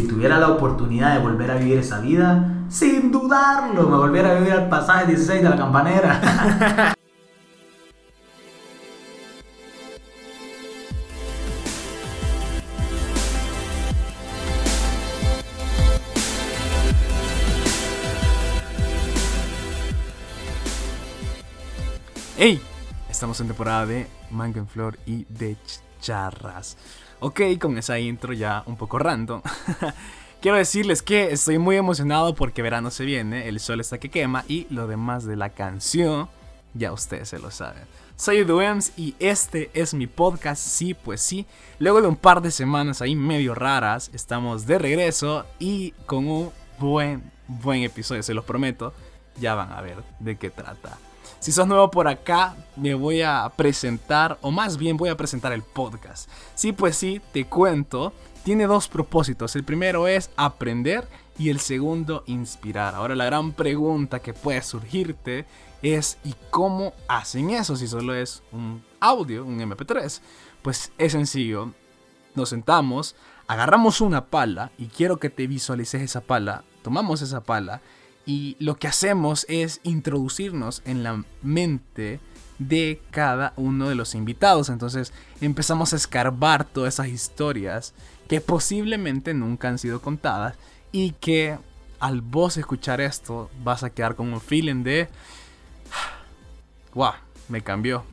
si tuviera la oportunidad de volver a vivir esa vida, sin dudarlo, me volviera a vivir al pasaje 16 de la campanera. ¡Hey! Estamos en temporada de Mango en Flor y de Charras. Ok, con esa intro ya un poco random. Quiero decirles que estoy muy emocionado porque verano se viene, el sol está que quema y lo demás de la canción ya ustedes se lo saben. Soy Duems y este es mi podcast, sí, pues sí. Luego de un par de semanas ahí medio raras, estamos de regreso y con un buen, buen episodio, se los prometo. Ya van a ver de qué trata. Si sos nuevo por acá, me voy a presentar, o más bien voy a presentar el podcast. Sí, pues sí, te cuento. Tiene dos propósitos. El primero es aprender y el segundo inspirar. Ahora la gran pregunta que puede surgirte es ¿y cómo hacen eso si solo es un audio, un MP3? Pues es sencillo. Nos sentamos, agarramos una pala y quiero que te visualices esa pala. Tomamos esa pala y lo que hacemos es introducirnos en la mente de cada uno de los invitados. Entonces empezamos a escarbar todas esas historias que posiblemente nunca han sido contadas y que al vos escuchar esto vas a quedar con un feeling de, wow, me cambió.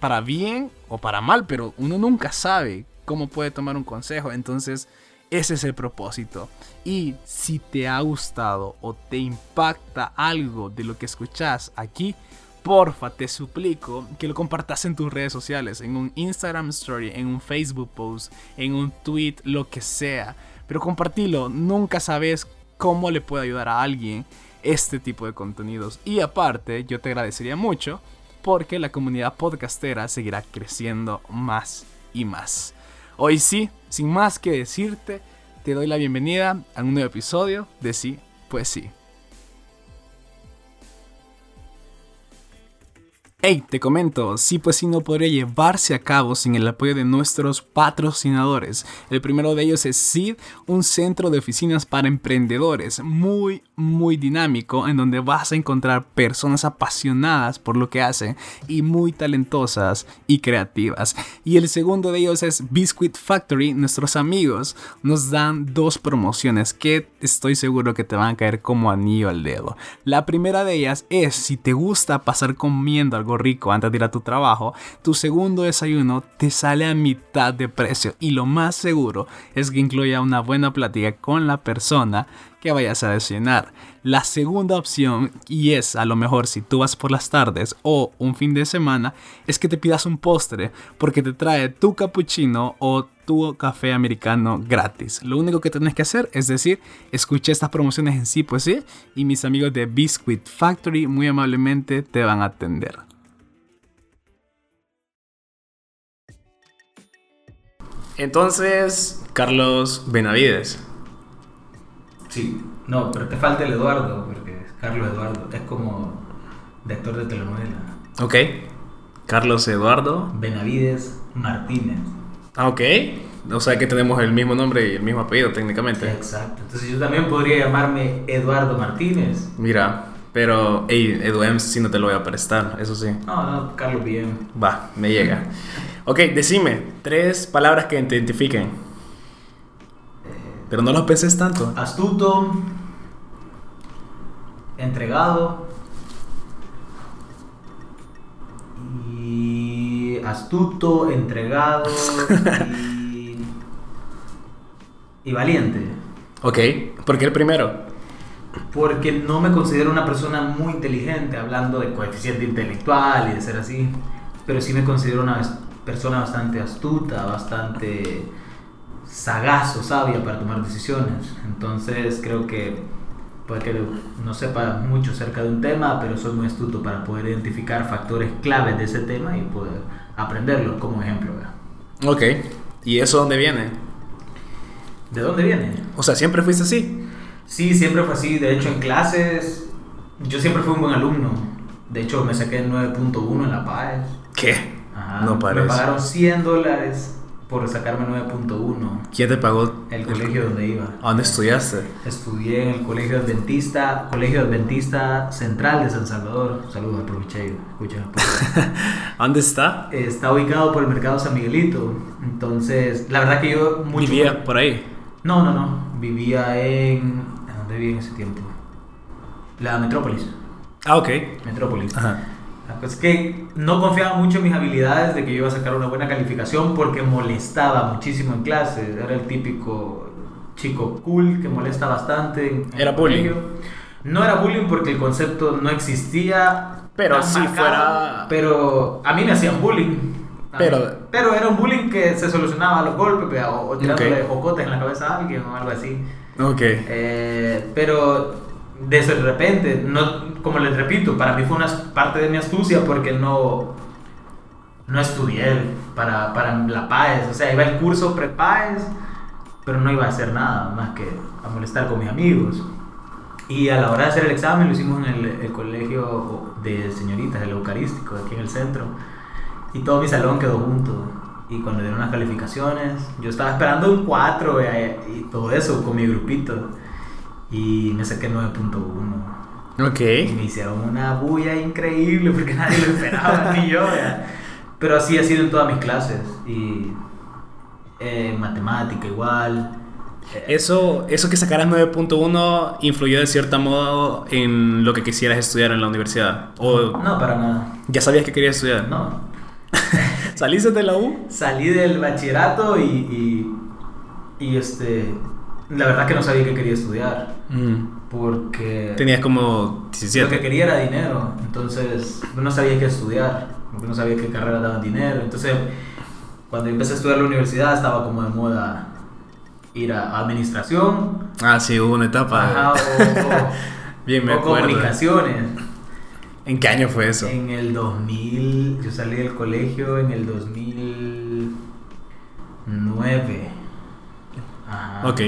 Para bien o para mal, pero uno nunca sabe cómo puede tomar un consejo. Entonces ese es el propósito. Y si te ha gustado o te impacta algo de lo que escuchas aquí, porfa, te suplico que lo compartas en tus redes sociales, en un Instagram Story, en un Facebook post, en un tweet, lo que sea. Pero compartilo, nunca sabes cómo le puede ayudar a alguien este tipo de contenidos. Y aparte, yo te agradecería mucho porque la comunidad podcastera seguirá creciendo más y más. Hoy sí, sin más que decirte, te doy la bienvenida a un nuevo episodio de Sí, pues sí. Hey, te comento, sí pues sí no podría llevarse a cabo sin el apoyo de nuestros patrocinadores. El primero de ellos es SID, un centro de oficinas para emprendedores muy, muy dinámico en donde vas a encontrar personas apasionadas por lo que hacen y muy talentosas y creativas. Y el segundo de ellos es Biscuit Factory, nuestros amigos nos dan dos promociones que estoy seguro que te van a caer como anillo al dedo. La primera de ellas es si te gusta pasar comiendo algo rico antes de ir a tu trabajo, tu segundo desayuno te sale a mitad de precio y lo más seguro es que incluya una buena plática con la persona que vayas a desayunar. La segunda opción, y es a lo mejor si tú vas por las tardes o un fin de semana, es que te pidas un postre porque te trae tu cappuccino o tu café americano gratis. Lo único que tienes que hacer es decir, escuché estas promociones en sí, pues sí, y mis amigos de Biscuit Factory muy amablemente te van a atender. Entonces, Carlos Benavides. Sí, no, pero te falta el Eduardo, porque es Carlos Eduardo, es como de actor de telenovela. Ok. Carlos Eduardo. Benavides Martínez. Ah, ok. O sea que tenemos el mismo nombre y el mismo apellido técnicamente. Exacto. Entonces yo también podría llamarme Eduardo Martínez. Mira, pero, hey, EduM sí no te lo voy a prestar, eso sí. No, no, Carlos bien. Va, me llega. Ok, decime, tres palabras que te identifiquen. Pero no los peses tanto. Astuto, entregado y astuto, entregado y, y valiente. Ok, ¿por qué el primero? Porque no me considero una persona muy inteligente, hablando de coeficiente intelectual y de ser así, pero sí me considero una persona bastante astuta, bastante sagaz o sabia para tomar decisiones. Entonces creo que puede que no sepa mucho acerca de un tema, pero soy muy astuto para poder identificar factores claves de ese tema y poder aprenderlos como ejemplo. Ok, ¿y eso dónde viene? ¿De dónde viene? O sea, ¿siempre fuiste así? Sí, siempre fue así. De hecho, en clases yo siempre fui un buen alumno. De hecho, me saqué el 9.1 en la PAES. ¿Qué? Ajá. No parece. Me pagaron 100 dólares por sacarme 9.1. ¿Quién te pagó? El colegio donde iba. ¿A dónde estudiaste? Estudié en el Colegio Adventista, Colegio Adventista Central de San Salvador. Saludos al provicheiro, escucha. ¿A ¿Dónde está? Está ubicado por el mercado San Miguelito. Entonces, la verdad que yo mucho ¿Vivía por ahí? No, no, no. Vivía en. ¿a ¿Dónde vivía en ese tiempo? La Metrópolis. Ah, ok. Metrópolis. Ajá. La cosa es que no confiaba mucho en mis habilidades de que yo iba a sacar una buena calificación porque molestaba muchísimo en clase. Era el típico chico cool que molesta bastante. en- Era bullying. No era bullying porque el concepto no existía. Pero si marcado, fuera- Pero a mí me hacían bullying. Pero- pero era un bullying que se solucionaba a los golpes o, o tirándole Ok. jocotes en la cabeza a alguien o algo así. Ok. Eh, pero de repente, no, como les repito, para mí fue una parte de mi astucia porque no, no estudié para, para la PAES. O sea, iba al curso pre-PAES, pero no iba a hacer nada más que a molestar con mis amigos. Y a la hora de hacer el examen lo hicimos en el, el colegio de señoritas, el Eucarístico, aquí en el centro. Y todo mi salón quedó junto. Y cuando dieron las calificaciones, yo estaba esperando un 4 eh, y todo eso con mi grupito. Y me saqué 9.1. Ok. Y me hicieron una bulla increíble porque nadie lo esperaba, ni yo. ya. Pero así ha sido en todas mis clases. Y eh, matemática igual. Eh, Eso, eso que sacaras 9.1 influyó de cierto modo en lo que quisieras estudiar en la universidad. O No, para nada. ya sabías que querías estudiar. No. ¿Saliste de la U? Salí del bachillerato y, y, y, este, la verdad que no sabía que quería estudiar. Porque Tenías como lo que 17. quería era dinero. Entonces no sabía qué estudiar. Porque no sabía qué carrera daban dinero. Entonces cuando empecé a estudiar la universidad estaba como de moda ir a administración. Ah, sí, hubo una etapa. ajá, o, o- Bien, me o comunicaciones. ¿En qué año fue eso? En el 2000, yo salí del colegio en el 2009. Ajá. Ok.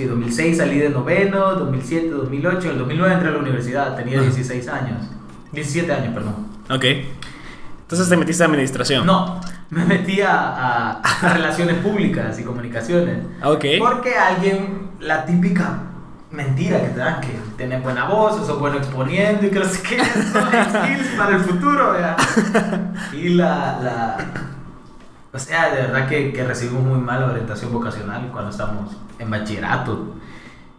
Sí, 2006 salí de noveno, 2007, 2008, en el 2009 entré a la universidad, tenía Ah. 16 años. 17 años, perdón. Ok. Entonces te metiste a administración. No, me metí a, a- a relaciones públicas y comunicaciones. Ok. Porque alguien, la típica mentira que te dan, que tienes buena voz, sos bueno exponiendo y que no sé qué, son skills para el futuro, ¿verdad? Y la, la, o sea, de verdad que, que recibimos muy mal la orientación vocacional cuando estamos en bachillerato.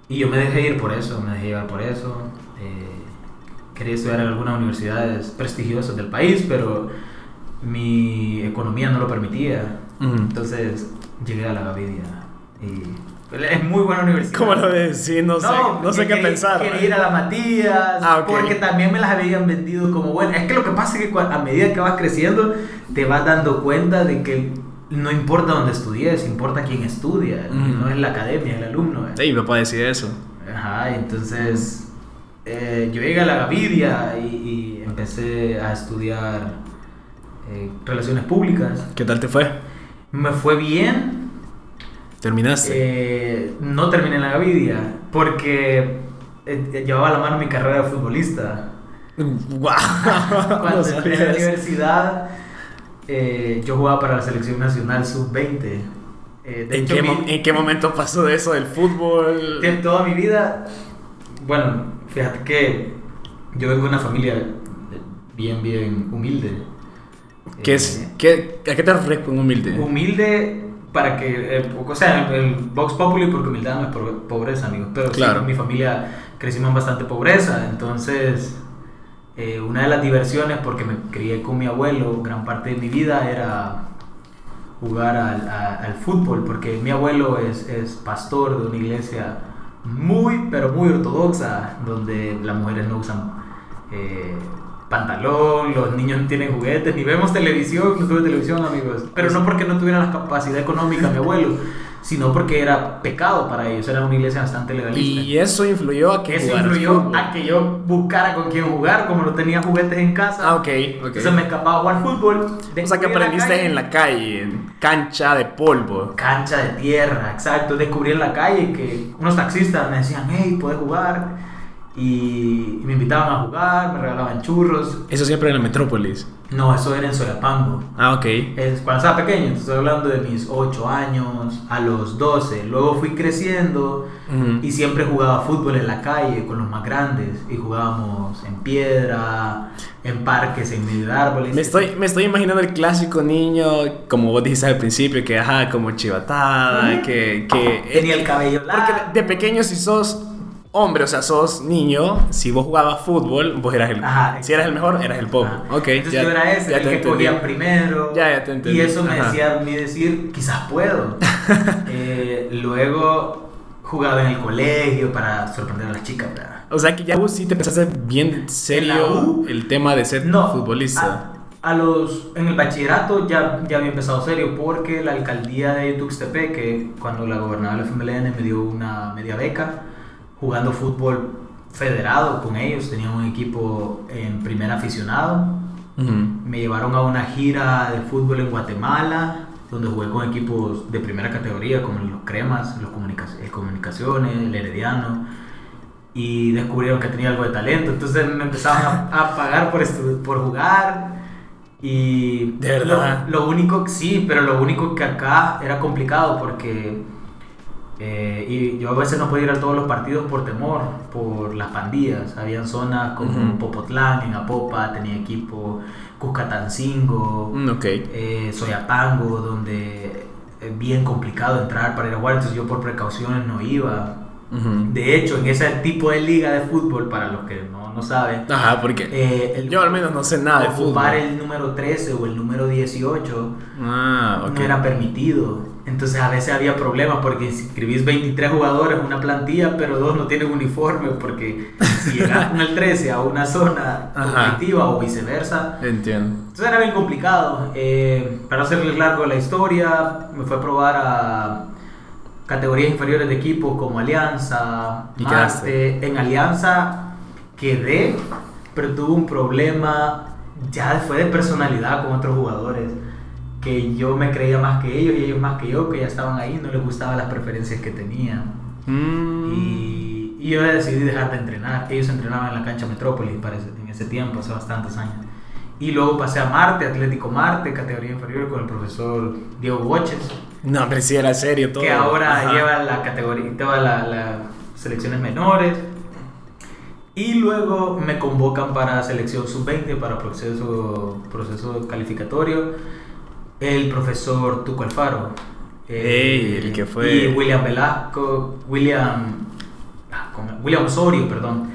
Y yo me dejé ir por eso, me dejé llevar por eso. Eh, quería estudiar en algunas universidades prestigiosas del país, pero mi economía no lo permitía. Entonces llegué a la Gavidia y es muy buena universidad. ¿Cómo lo ves? Sí, no, sé, no sé qué quería- pensar. Quería ir a la Matías, Ah, porque también me las habían vendido como buenas. Es que lo que pasa es que a medida que vas creciendo, te vas dando cuenta de que no importa dónde estudies, importa quién estudia, Ujú. no es la academia, el alumno. ¿eh? Sí, me puede decir eso. Ajá, entonces eh, yo llegué a la Gavidia y, y empecé a estudiar eh, relaciones públicas. ¿Qué tal te fue? Me fue bien, ¿Terminaste? eh, no terminé en la Gavidia porque eh, llevaba a la mano mi carrera de futbolista. Cuando entré a la universidad, eh, yo jugaba para la selección nacional sub-20. Eh, de ¿En ¿En qué momento pasó de eso del fútbol? de toda mi vida, bueno, fíjate que yo vengo de una familia bien, bien humilde. ¿Qué Eh, es, qué, ¿A qué te refieres con humilde? Humilde para que, eh, o sea, el, Vox Populi porque humildad no es po- pobreza, amigos. Pero sí, Claro. mi familia crecimos en bastante pobreza, entonces eh, una de las diversiones, porque me crié con mi abuelo, gran parte de mi vida era jugar al, a- al fútbol, porque mi abuelo es, es pastor de una iglesia muy, pero muy ortodoxa, donde las mujeres no usan eh, pantalón, los niños no tienen juguetes, ni vemos televisión, no tuve televisión, amigos. Pero no porque no tuviera la capacidad económica mi abuelo, sino porque era pecado para ellos, era una iglesia bastante legalista. Y eso influyó a que Eso influyó fútbol. a que yo buscara con quién jugar, como no tenía juguetes en casa. Ah, ok, ok. Entonces me escapaba a jugar fútbol. O sea que aprendiste calle. en la calle, en cancha de polvo. Cancha de tierra, exacto. Descubrí en la calle que unos taxistas me decían, hey, puedes jugar. Y me invitaban a jugar, me regalaban churros. Eso siempre en la metrópolis. No, eso era en Soyapango. Ah, ok. Es, cuando estaba pequeño, estoy hablando de mis 8 años, a los 12. Luego fui creciendo Ujú. y siempre jugaba fútbol en la calle con los más grandes. Y jugábamos en piedra, en parques, en medio de árboles. Me estoy, me estoy imaginando el clásico niño, como vos dijiste al principio, que ajá, como chivatada, Ujú. que, que Tenía el cabello largo. Porque de pequeño si sos hombre, o sea, sos niño, si vos jugabas fútbol, vos eras el... Ajá, si eras el mejor, eras el popo. Ajá. Ok, Entonces ya- yo era ese, ya el te que entendí. cogía primero. Ya, ya te entendí. Y eso me Ajá. decía a mí decir, quizás puedo. Eh, luego jugaba en el colegio para sorprender a las chicas, ¿verdad? O sea que ya vos sí te pensaste bien serio ¿En la el tema de ser No, futbolista. A, a los, en el bachillerato ya, ya había empezado serio porque la alcaldía de Tuxtepec, cuando la gobernaba el FMLN, me dio una media beca jugando fútbol federado con ellos. Tenían un equipo en primer aficionado. Ujú. Me llevaron a una gira de fútbol en Guatemala, donde jugué con equipos de primera categoría, como los Cremas, los comunica el Comunicaciones, el Herediano, y descubrieron que tenía algo de talento. Entonces me empezaron a, a pagar por, por jugar. Y ¿De verdad? Lo, lo único, sí, pero lo único que acá era complicado porque eh, y yo a veces no podía ir a todos los partidos por temor, por las pandillas. Habían zonas como. Popotlán, en Apopa, tenía equipo Cuscatancingo, Mm, ok. eh, Soyapango, donde es bien complicado entrar para ir a jugar, entonces yo por precauciones no iba. De hecho, en ese tipo de liga de fútbol, para los que no, no saben, Ajá, porque eh, el- yo al menos no sé nada de ocupar fútbol. el número 13 o el número 18 Ah, ok. no era permitido. Entonces a veces había problemas porque si inscribís 23 jugadores en una plantilla, pero dos no tienen uniforme, porque si llegas con el 13 a una zona competitiva o viceversa, Entiendo. entonces era bien complicado. Eh, para hacerles largo la historia, me fue a probar a categorías inferiores de equipos como Alianza, ¿Y Marte. En Alianza quedé, pero tuve un problema ya fue de personalidad con otros jugadores. Que yo me creía más que ellos y ellos más que yo, que ya estaban ahí, no les gustaban las preferencias que tenían. Mm. Y, y yo decidí dejar de entrenar. Ellos entrenaban en la cancha Metrópolis para ese- en ese tiempo, hace bastantes años. Y luego pasé a Marte, Atlético Marte, categoría inferior, con el profesor Diego Boches, No, pero sí era serio todo. que ahora Ajá. lleva la categoría, la- las selecciones menores. Y luego me convocan para selección sub-20, para proceso, proceso calificatorio, el profesor Tuco Alfaro. Ey, el que fue- Y William Velasco, William, ah. William Osorio, perdón,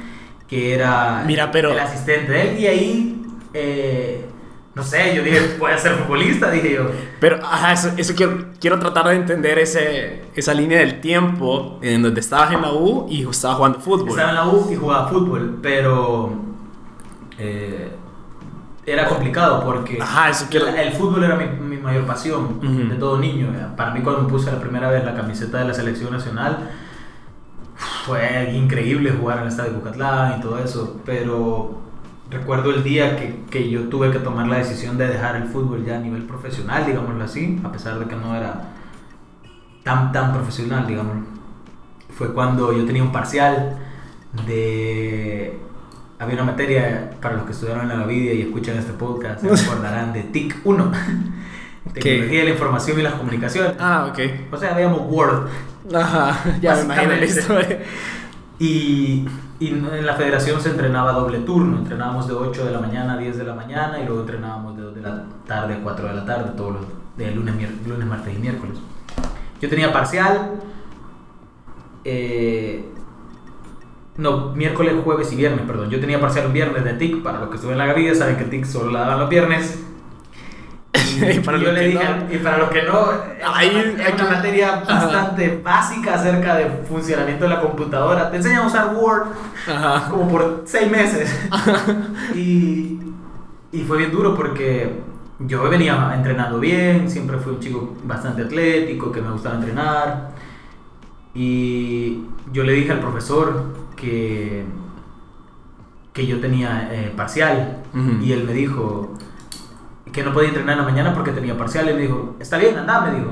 que era Mira, pero- el asistente de él. Y ahí, eh, no sé, yo dije, puede ser futbolista, dije yo. Pero, ajá, eso, eso quiero, quiero tratar de entender ese, esa línea del tiempo en donde estabas en la U y estabas jugando fútbol. Estaba en la U y jugaba fútbol, pero eh, era complicado porque Ajá, eso quiero- el fútbol era mi, mi mayor pasión de todo niño. Para mí cuando me puse la primera vez la camiseta de la selección nacional fue increíble jugar en el estadio de Bucatlán y todo eso, pero recuerdo el día que, que yo tuve que tomar la decisión de dejar el fútbol ya a nivel profesional, digámoslo así, a pesar de que no era tan, tan profesional, digamos. Fue cuando yo tenía un parcial de... Había una materia para los que estudiaron en la Gavidia y escuchan este podcast, se acordarán de TIC 1, Tecnología de la Información y las Comunicaciones. Ah, ok. O sea, veíamos Word. Ajá, ya me imagino la historia. Y, y en la federación se entrenaba doble turno. Entrenábamos de 8 de la mañana a 10 de la mañana y luego entrenábamos de 2 de la tarde a 4 de la tarde, todos los de lunes, lunes, martes y miércoles. Yo tenía parcial. eh, no, miércoles, jueves y viernes, perdón. Yo tenía parcial un viernes de TIC. Para los que estuve en la Gavidia, saben que TIC solo la daban los viernes. Y para yo los le que dije, no. y para los que no, hay una materia Ajá. bastante básica acerca de funcionamiento de la computadora. Te enseñan a usar Word Ajá. como por seis meses. y, y fue bien duro porque yo venía entrenando bien, siempre fui un chico bastante atlético, que me gustaba entrenar. Y yo le dije al profesor que, que yo tenía eh, parcial. Ujú. Y él me dijo que no podía entrenar en la mañana porque tenía parcial. Y me dijo, está bien, anda, me dijo.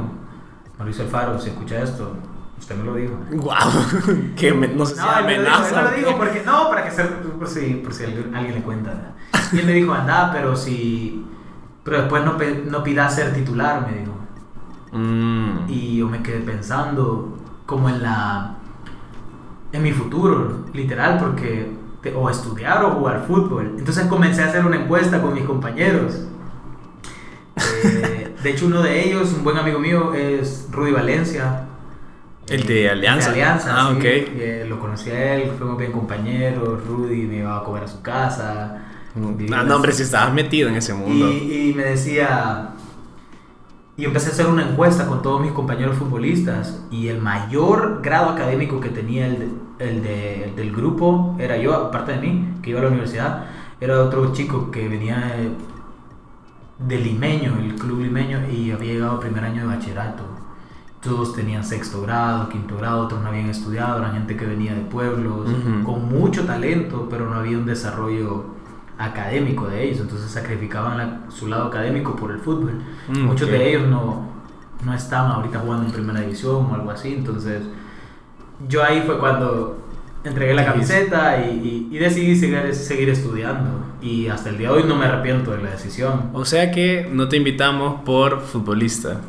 Mauricio Alfaro, si escucha esto, Usted me lo dijo. Wow, que me- no sé si No, dijo, amenaza. me lo o dijo qué. porque, no, para que se, por si, por si alguien alguien le cuenta. Y él me dijo, anda, pero si, pero después no, no pidas ser titular, me dijo. Mm. Y yo me quedé pensando como en la, en mi futuro, literal, porque, te- o estudiar o jugar fútbol. Entonces comencé a hacer una encuesta con mis compañeros. Eh, de hecho, uno de ellos, un buen amigo mío, es Rudy Valencia. El de Alianza. De Alianza, Ah, sí. ok. Eh, lo conocí a él, fuimos bien compañeros. Rudy me iba a comer a su casa. Ah, no, hombre, si estabas metido en ese mundo. y, y me decía. Y empecé a hacer una encuesta con todos mis compañeros futbolistas. Y el mayor grado académico que tenía el, de- el, de- el del grupo era yo, aparte de mí, que iba a la universidad. Era otro chico que venía de, Limeño, el club limeño, y había llegado primer año de bachillerato. Todos tenían sexto grado, quinto grado, otros no habían estudiado, eran gente que venía de pueblos, con mucho talento, pero no había un desarrollo académico de ellos, entonces sacrificaban la- su lado académico por el fútbol. Mm, Muchos de ellos no, no estaban ahorita jugando en primera división o algo así, entonces yo ahí fue cuando entregué la camiseta y, y- y decidí seguir, seguir estudiando y hasta el día de hoy no me arrepiento de la decisión. O sea que no te invitamos por futbolista.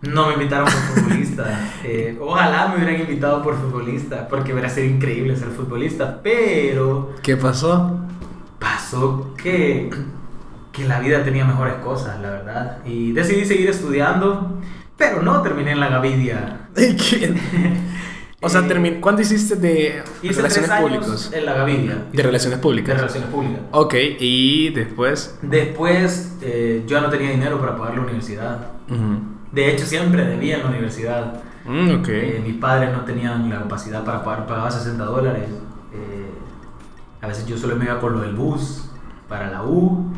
No me invitaron por futbolista. Eh, ojalá me hubieran invitado por futbolista, porque hubiera sido increíble ser futbolista. Pero ¿Qué pasó? pasó que, que la vida tenía mejores cosas, la verdad. Y decidí seguir estudiando, pero no terminé en la Gavidia. o sea, termin- ¿cuándo hiciste de Hice relaciones tres años públicas? en la Gavidia. De relaciones De públicas. relaciones públicas. Ok, y después. Después eh, yo no tenía dinero para pagar la universidad. De hecho, siempre debía en la universidad. Mm, ok. Eh, mis padres no tenían la capacidad para pagar, pagaba 60 dólares. Eh, a veces yo solo me iba por lo del bus para la U.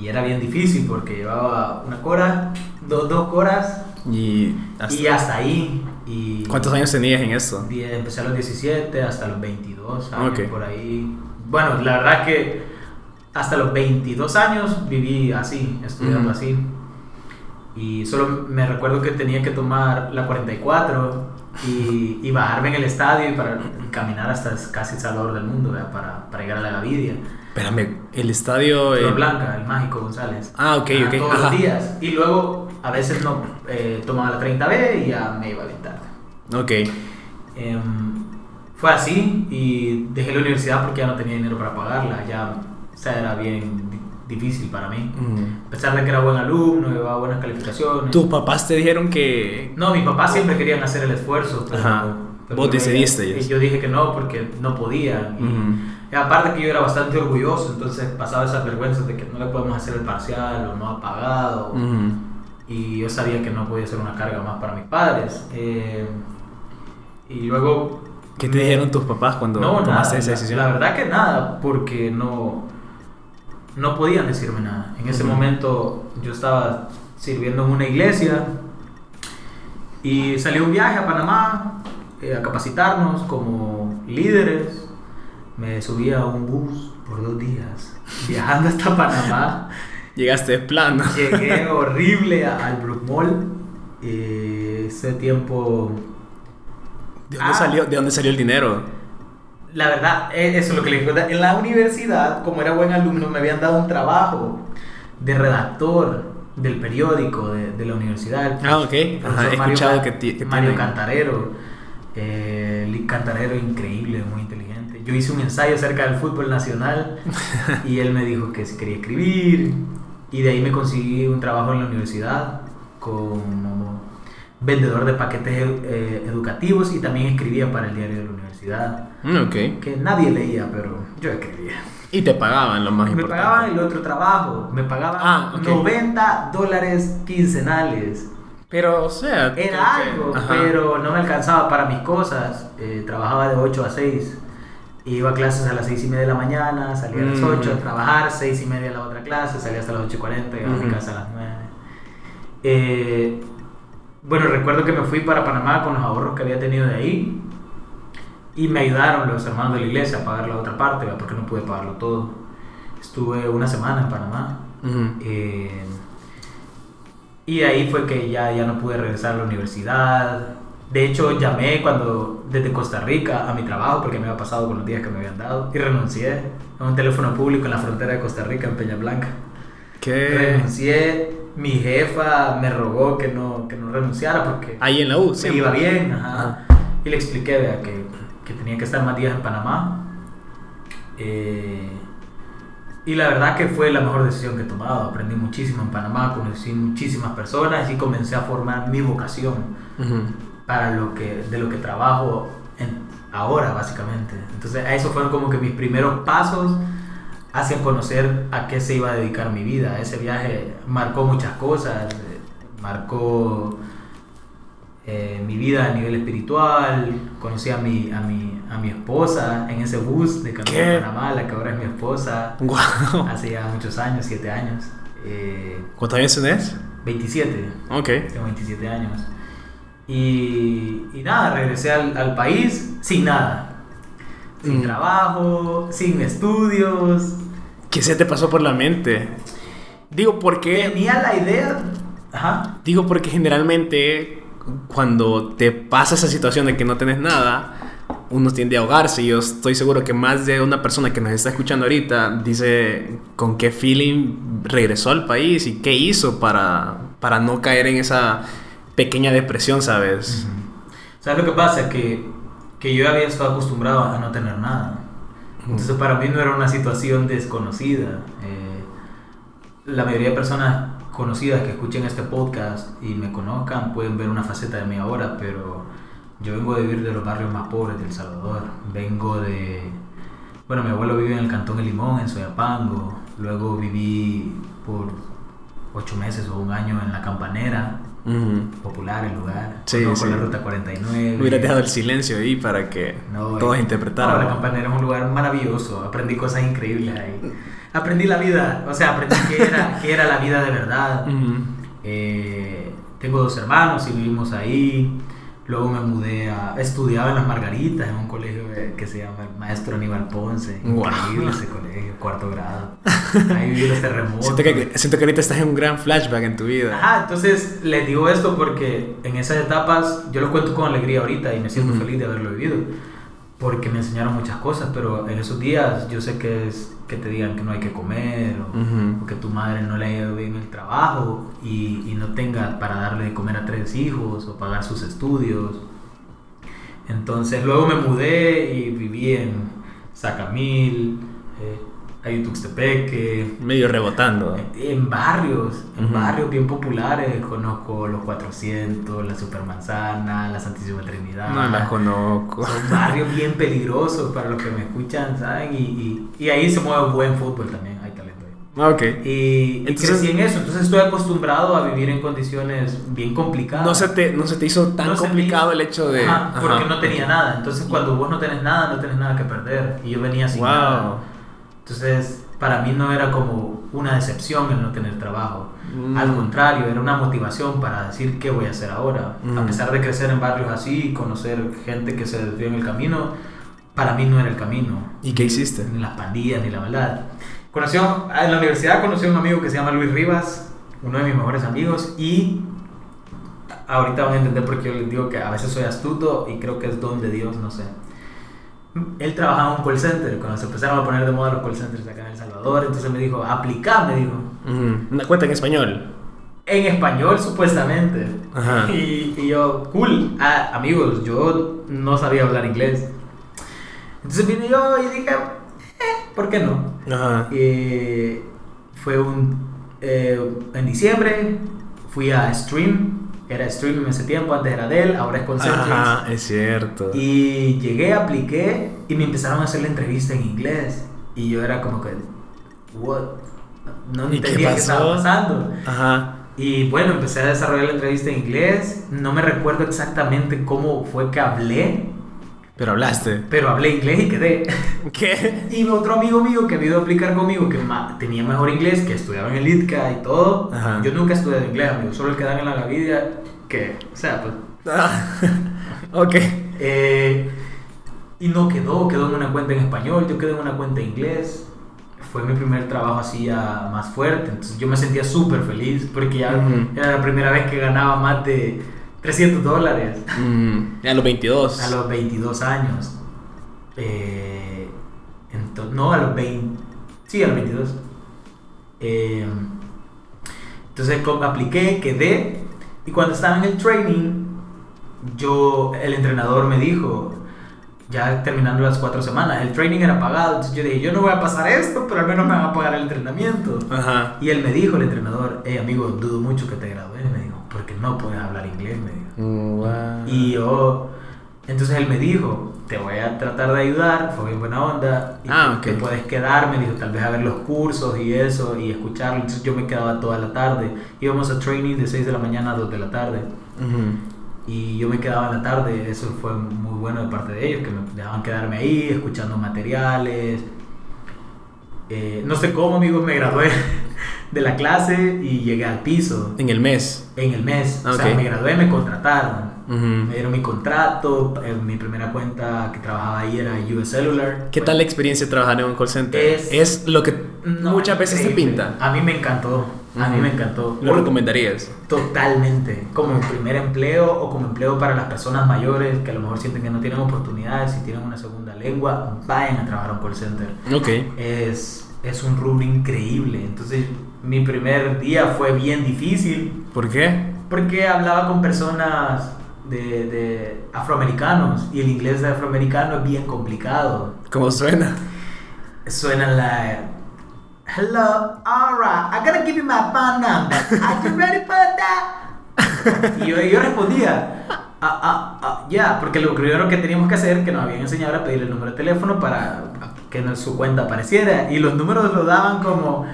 y era bien difícil porque llevaba una hora, dos, dos horas y hasta- y hasta ahí. Y ¿Cuántos años tenías en die- Empecé a los 17 hasta los 22 años Ok. por ahí. Bueno, la verdad que hasta los 22 años viví así, estudiando así. Y solo me recuerdo que tenía que tomar la 44 y, y bajarme en el estadio y para caminar hasta casi el Salvador del Mundo. Para, para llegar a la Gavidia. Espérame, el estadio. Flor eh, Blanca, el mágico González. Ah, ok, Ajá, ok. Todos ajá. los días. Y luego a veces no eh, tomaba la 30B y ya me iba bien tarde. Ok. Em, fue así y dejé la universidad porque ya no tenía dinero para pagarla. Ya o sea, era bien di- difícil para mí. Mm. A pesar de que era buen alumno, llevaba buenas calificaciones. Tus papás te dijeron que. No, mis papás siempre querían hacer el esfuerzo. Pero, Ajá. pero Vos decidiste Y yo dije que no porque no podía. Y, aparte que yo era bastante orgulloso, entonces pasaba esas vergüenzas de que no le podemos hacer el parcial o no ha pagado. Ujú. Y yo sabía que no podía ser una carga más para mis padres. Eh, y luego... ¿Qué te me- dijeron tus papás cuando No, tomaste nada, esa la- decisión? La, verdad que nada, porque no, no podían decirme nada. En ese Ujú. momento yo estaba sirviendo en una iglesia y salió un viaje a Panamá eh, a capacitarnos como líderes. Me subí a un bus por dos días viajando hasta Panamá. Llegaste de plano. Llegué horrible al Brook Mall. Eh, ese tiempo. ¿De dónde, Ah. salió, ¿De dónde salió el dinero? La verdad, eh, eso es lo que le cuenta. En la universidad, como era buen alumno, me habían dado un trabajo de redactor del periódico de, de la universidad. Ah, ok. Ajá, he Mario escuchado Ca- que, que Mario tienen- Cantarero. Eh, Cantarero increíble, muy inteligente. Yo hice un ensayo acerca del fútbol nacional y él me dijo que si quería escribir y de ahí me conseguí un trabajo en la universidad como vendedor de paquetes eh, educativos y también escribía para el diario de la universidad Mm, ok. que nadie leía pero yo escribía Y te pagaban lo más me importante. pagaban el otro trabajo me pagaban Ah, ok. 90 dólares quincenales Pero, o sea. era que- algo, ajá. pero no me alcanzaba para mis cosas. Eh, trabajaba de 8 a 6. Iba a clases a las 6 y media de la mañana, salía a las Mm. 8 a trabajar, 6 y media a la otra clase, salía hasta las 8 y 40, llegaba a mi casa a las 9. Eh, bueno, recuerdo que me fui para Panamá con los ahorros que había tenido de ahí y me ayudaron los hermanos de la iglesia a pagar la otra parte, ¿verdad? porque no pude pagarlo todo. Estuve una semana en Panamá. Eh, y de ahí fue que ya, ya no pude regresar a la universidad. De hecho, llamé cuando desde Costa Rica a mi trabajo porque me había pasado con los días que me habían dado y renuncié a un teléfono público en la frontera de Costa Rica, en Peña Blanca. ¿Qué? Renuncié, mi jefa me rogó que no, que no renunciara porque Ahí en la U, siempre. iba bien. ajá. Y le expliqué vea, que, que tenía que estar más días en Panamá. Eh, y la verdad que fue la mejor decisión que he tomado. Aprendí muchísimo en Panamá, conocí muchísimas personas y comencé a formar mi vocación Ujú. Para lo que, de lo que trabajo en- ahora, básicamente. Entonces, a eso fueron como que mis primeros pasos hacia conocer a qué se iba a dedicar mi vida. Ese viaje marcó muchas cosas, marcó eh, mi vida a nivel espiritual, conocí a mi, a mi, a mi esposa en ese bus de camino a Panamá, la que ahora es mi esposa, Guau. hace ya muchos años, 7 años. Eh, ¿Cuántos años tenés? 27. Ok. Tengo 27 años. Y, y nada, regresé al, al país sin nada. Sin Mm. trabajo, sin estudios. ¿Qué se te pasó por la mente? Digo, porque... Tenía la idea. Ajá. Digo porque generalmente cuando te pasa esa situación de que no tenés nada, uno tiende a ahogarse. y Yo estoy seguro que más de una persona que nos está escuchando ahorita dice con qué feeling regresó al país y qué hizo para, para no caer en esa pequeña depresión, ¿sabes? ¿Sabes lo que pasa? Que, que yo había estado acostumbrado a no tener nada. Entonces para mí no era una situación desconocida. Eh, la mayoría de personas conocidas que escuchen este podcast y me conozcan pueden ver una faceta de mí ahora, pero yo vengo de vivir de los barrios más pobres de Salvador. Vengo de... Bueno, mi abuelo vive en el Cantón El Limón, en Soyapango. Luego viví por ocho meses o un año en La Campanera, Popular el lugar. Sí, sí. la Ruta 49. Hubieras dejado el silencio ahí para que No, todos eh, interpretaran. no, la campanera es un lugar maravilloso. Aprendí cosas increíbles ahí. Aprendí la vida, o sea, aprendí qué era, qué era la vida de verdad. Eh, tengo dos hermanos y vivimos ahí. Luego me mudé a. Estudiaba en Las Margaritas, en un colegio eh, que se llama el Maestro Aníbal Ponce. Guau. Increíble ese colegio, cuarto grado. Ahí viví los terremotos. Siento que, siento que ahorita estás en un gran flashback en tu vida. Ajá, entonces les digo esto porque en esas etapas yo lo cuento con alegría ahorita y me siento feliz de haberlo vivido. Porque me enseñaron muchas cosas, pero en esos días yo sé que es que te digan que no hay que comer o, que tu madre no le haya ido bien el trabajo y, y no tenga para darle de comer a tres hijos o pagar sus estudios. Entonces luego me mudé y viví en Sacamil, eh, Ayutuxtepeque, Medio rebotando. en barrios, en Ujú. barrios bien populares, conozco los 400, la Supermanzana, la Santísima Trinidad. No la conozco. Son barrios bien peligrosos para los que me escuchan, ¿saben? Y, y, y ahí se mueve buen fútbol también, hay talento ahí. Ok. Y, y Entonces- crecí en eso, entonces estoy acostumbrado a vivir en condiciones bien complicadas. No se te, no se te hizo tan No complicado hizo- el hecho de. Ajá, porque Ajá. no tenía nada. Entonces, cuando vos no tenés nada, no tenés nada que perder. Y yo venía sin Wow. nada. Entonces, para mí no era como una decepción el no tener trabajo. Mm. Al contrario, era una motivación para decir qué voy a hacer ahora. Mm. A pesar de crecer en barrios así y conocer gente que se desvió en el camino, para mí no era el camino. ¿Y qué hiciste? Ni las pandillas, ni la maldad. Conoció, en la universidad conocí a un amigo que se llama Luis Rivas, uno de mis mejores amigos, y ahorita van a entender por qué yo les digo que a veces soy astuto y creo que es don de Dios, no sé. Él trabajaba en un call center, cuando se empezaron a poner de moda los call centers acá en El Salvador, entonces me dijo, aplica, me dijo. Una cuenta en español. En español, supuestamente. Ajá. Y, y yo, cool. Ah, amigos, yo no sabía hablar inglés. Entonces vine yo y dije, eh, ¿por qué no? Ajá. Eh, fue un. eh, en diciembre fui a Stream. Era Stream en ese tiempo, antes era Dell, ahora es Concentrix. Ajá, es cierto. Y llegué, apliqué y me empezaron a hacer la entrevista en inglés. Y yo era como que, what? No ¿Y qué entendía qué, estaba pasando. Ajá. Y bueno, empecé a desarrollar la entrevista en inglés. No me recuerdo exactamente cómo fue que hablé, Pero hablaste. pero hablé inglés y quedé. ¿Qué? Y otro amigo mío que ido a aplicar conmigo, que tenía mejor inglés, que estudiaba en el ITCA y todo. Ajá. Yo nunca estudié inglés, amigo, solo el que dan en la Gavidia, que, o sea, pues. Ah, ok. eh, y no quedó, quedó en una cuenta en español, yo quedé en una cuenta en inglés. Fue mi primer trabajo así ya más fuerte, entonces yo me sentía súper feliz porque ya Ujú. era la primera vez que ganaba más de 300 dólares. Mm, a los 22. A los 22 años. Eh, no, a los 20. Sí, a los 22. Eh, entonces apliqué, quedé. Y cuando estaba en el training, yo, el entrenador me dijo, ya terminando las cuatro semanas, el training era pagado. Entonces yo dije, yo no voy a pasar esto, pero al menos me van a pagar el entrenamiento. Ajá. Y él me dijo, el entrenador, hey amigo, dudo mucho que te gradúes. Me dijo, porque no puedes hablar inglés, me dijo. Wow. Y yo, entonces él me dijo, te voy a tratar de ayudar, fue bien buena onda. Y Ah, ok. Te puedes quedar, me dijo, tal vez a ver los cursos y eso, y escucharlo. Entonces yo me quedaba toda la tarde. Íbamos a training de 6 de la mañana a 2 de la tarde. Ujú. Y yo me quedaba en la tarde, eso fue muy bueno de parte de ellos, que me dejaban quedarme ahí, escuchando materiales. Eh, no sé cómo, amigos, me gradué de la clase y llegué al piso En el mes. en el mes. O Ok. sea, me gradué, me contrataron. Ujú. Me dieron mi contrato, en mi primera cuenta que trabajaba ahí era US Cellular. ¿Qué tal la experiencia de trabajar en un call center? Es- Es, lo que No, muchas veces increíble. pinta. A mí me encantó, a mí me encantó. ¿Lo recomendarías? Totalmente, como primer empleo o como empleo para las personas mayores que a lo mejor sienten que no tienen oportunidades, si tienen una segunda lengua, vayan a trabajar a un call center. Ok. Es, es un rubro increíble. Entonces, mi primer día fue bien difícil ¿Por qué? porque hablaba con personas de, de afroamericanos y el inglés de afroamericano es bien complicado. ¿Cómo suena? Suena la. Hello, alright, I'm gonna give you my phone number. Are you ready for that? y yo, yo respondía, ah, ah, ah, ya, porque lo primero que teníamos que hacer, que nos habían enseñado, era pedirle el número de teléfono para que en su cuenta apareciera. Y los números lo daban como,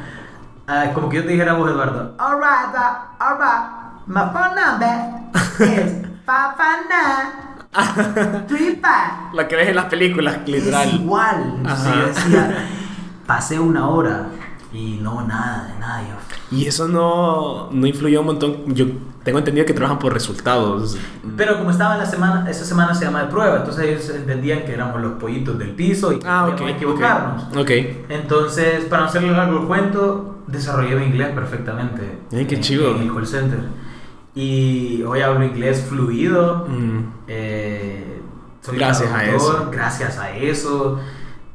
ah, como que yo te dijera a vos, Eduardo, alright, uh, alright, my phone number is 559 La que ves en las películas, literal. es igual. Ajá. yo decía, pasé una hora y no, nada, de nada. Yo, Y eso no, no influyó un montón. Yo tengo entendido que trabajan por resultados. Pero como estaba en la semana, esa semana se llama de prueba, entonces ellos entendían que éramos los pollitos del piso y que Ah, ok. podíamos equivocarnos. Ok. Ok. Entonces, para no hacerles largo el cuento, desarrollé mi inglés perfectamente. Ay, qué en- chido. En el call center. Y hoy hablo inglés fluido. Mm. Eh, soy Gracias a traductor, eso. Gracias a eso.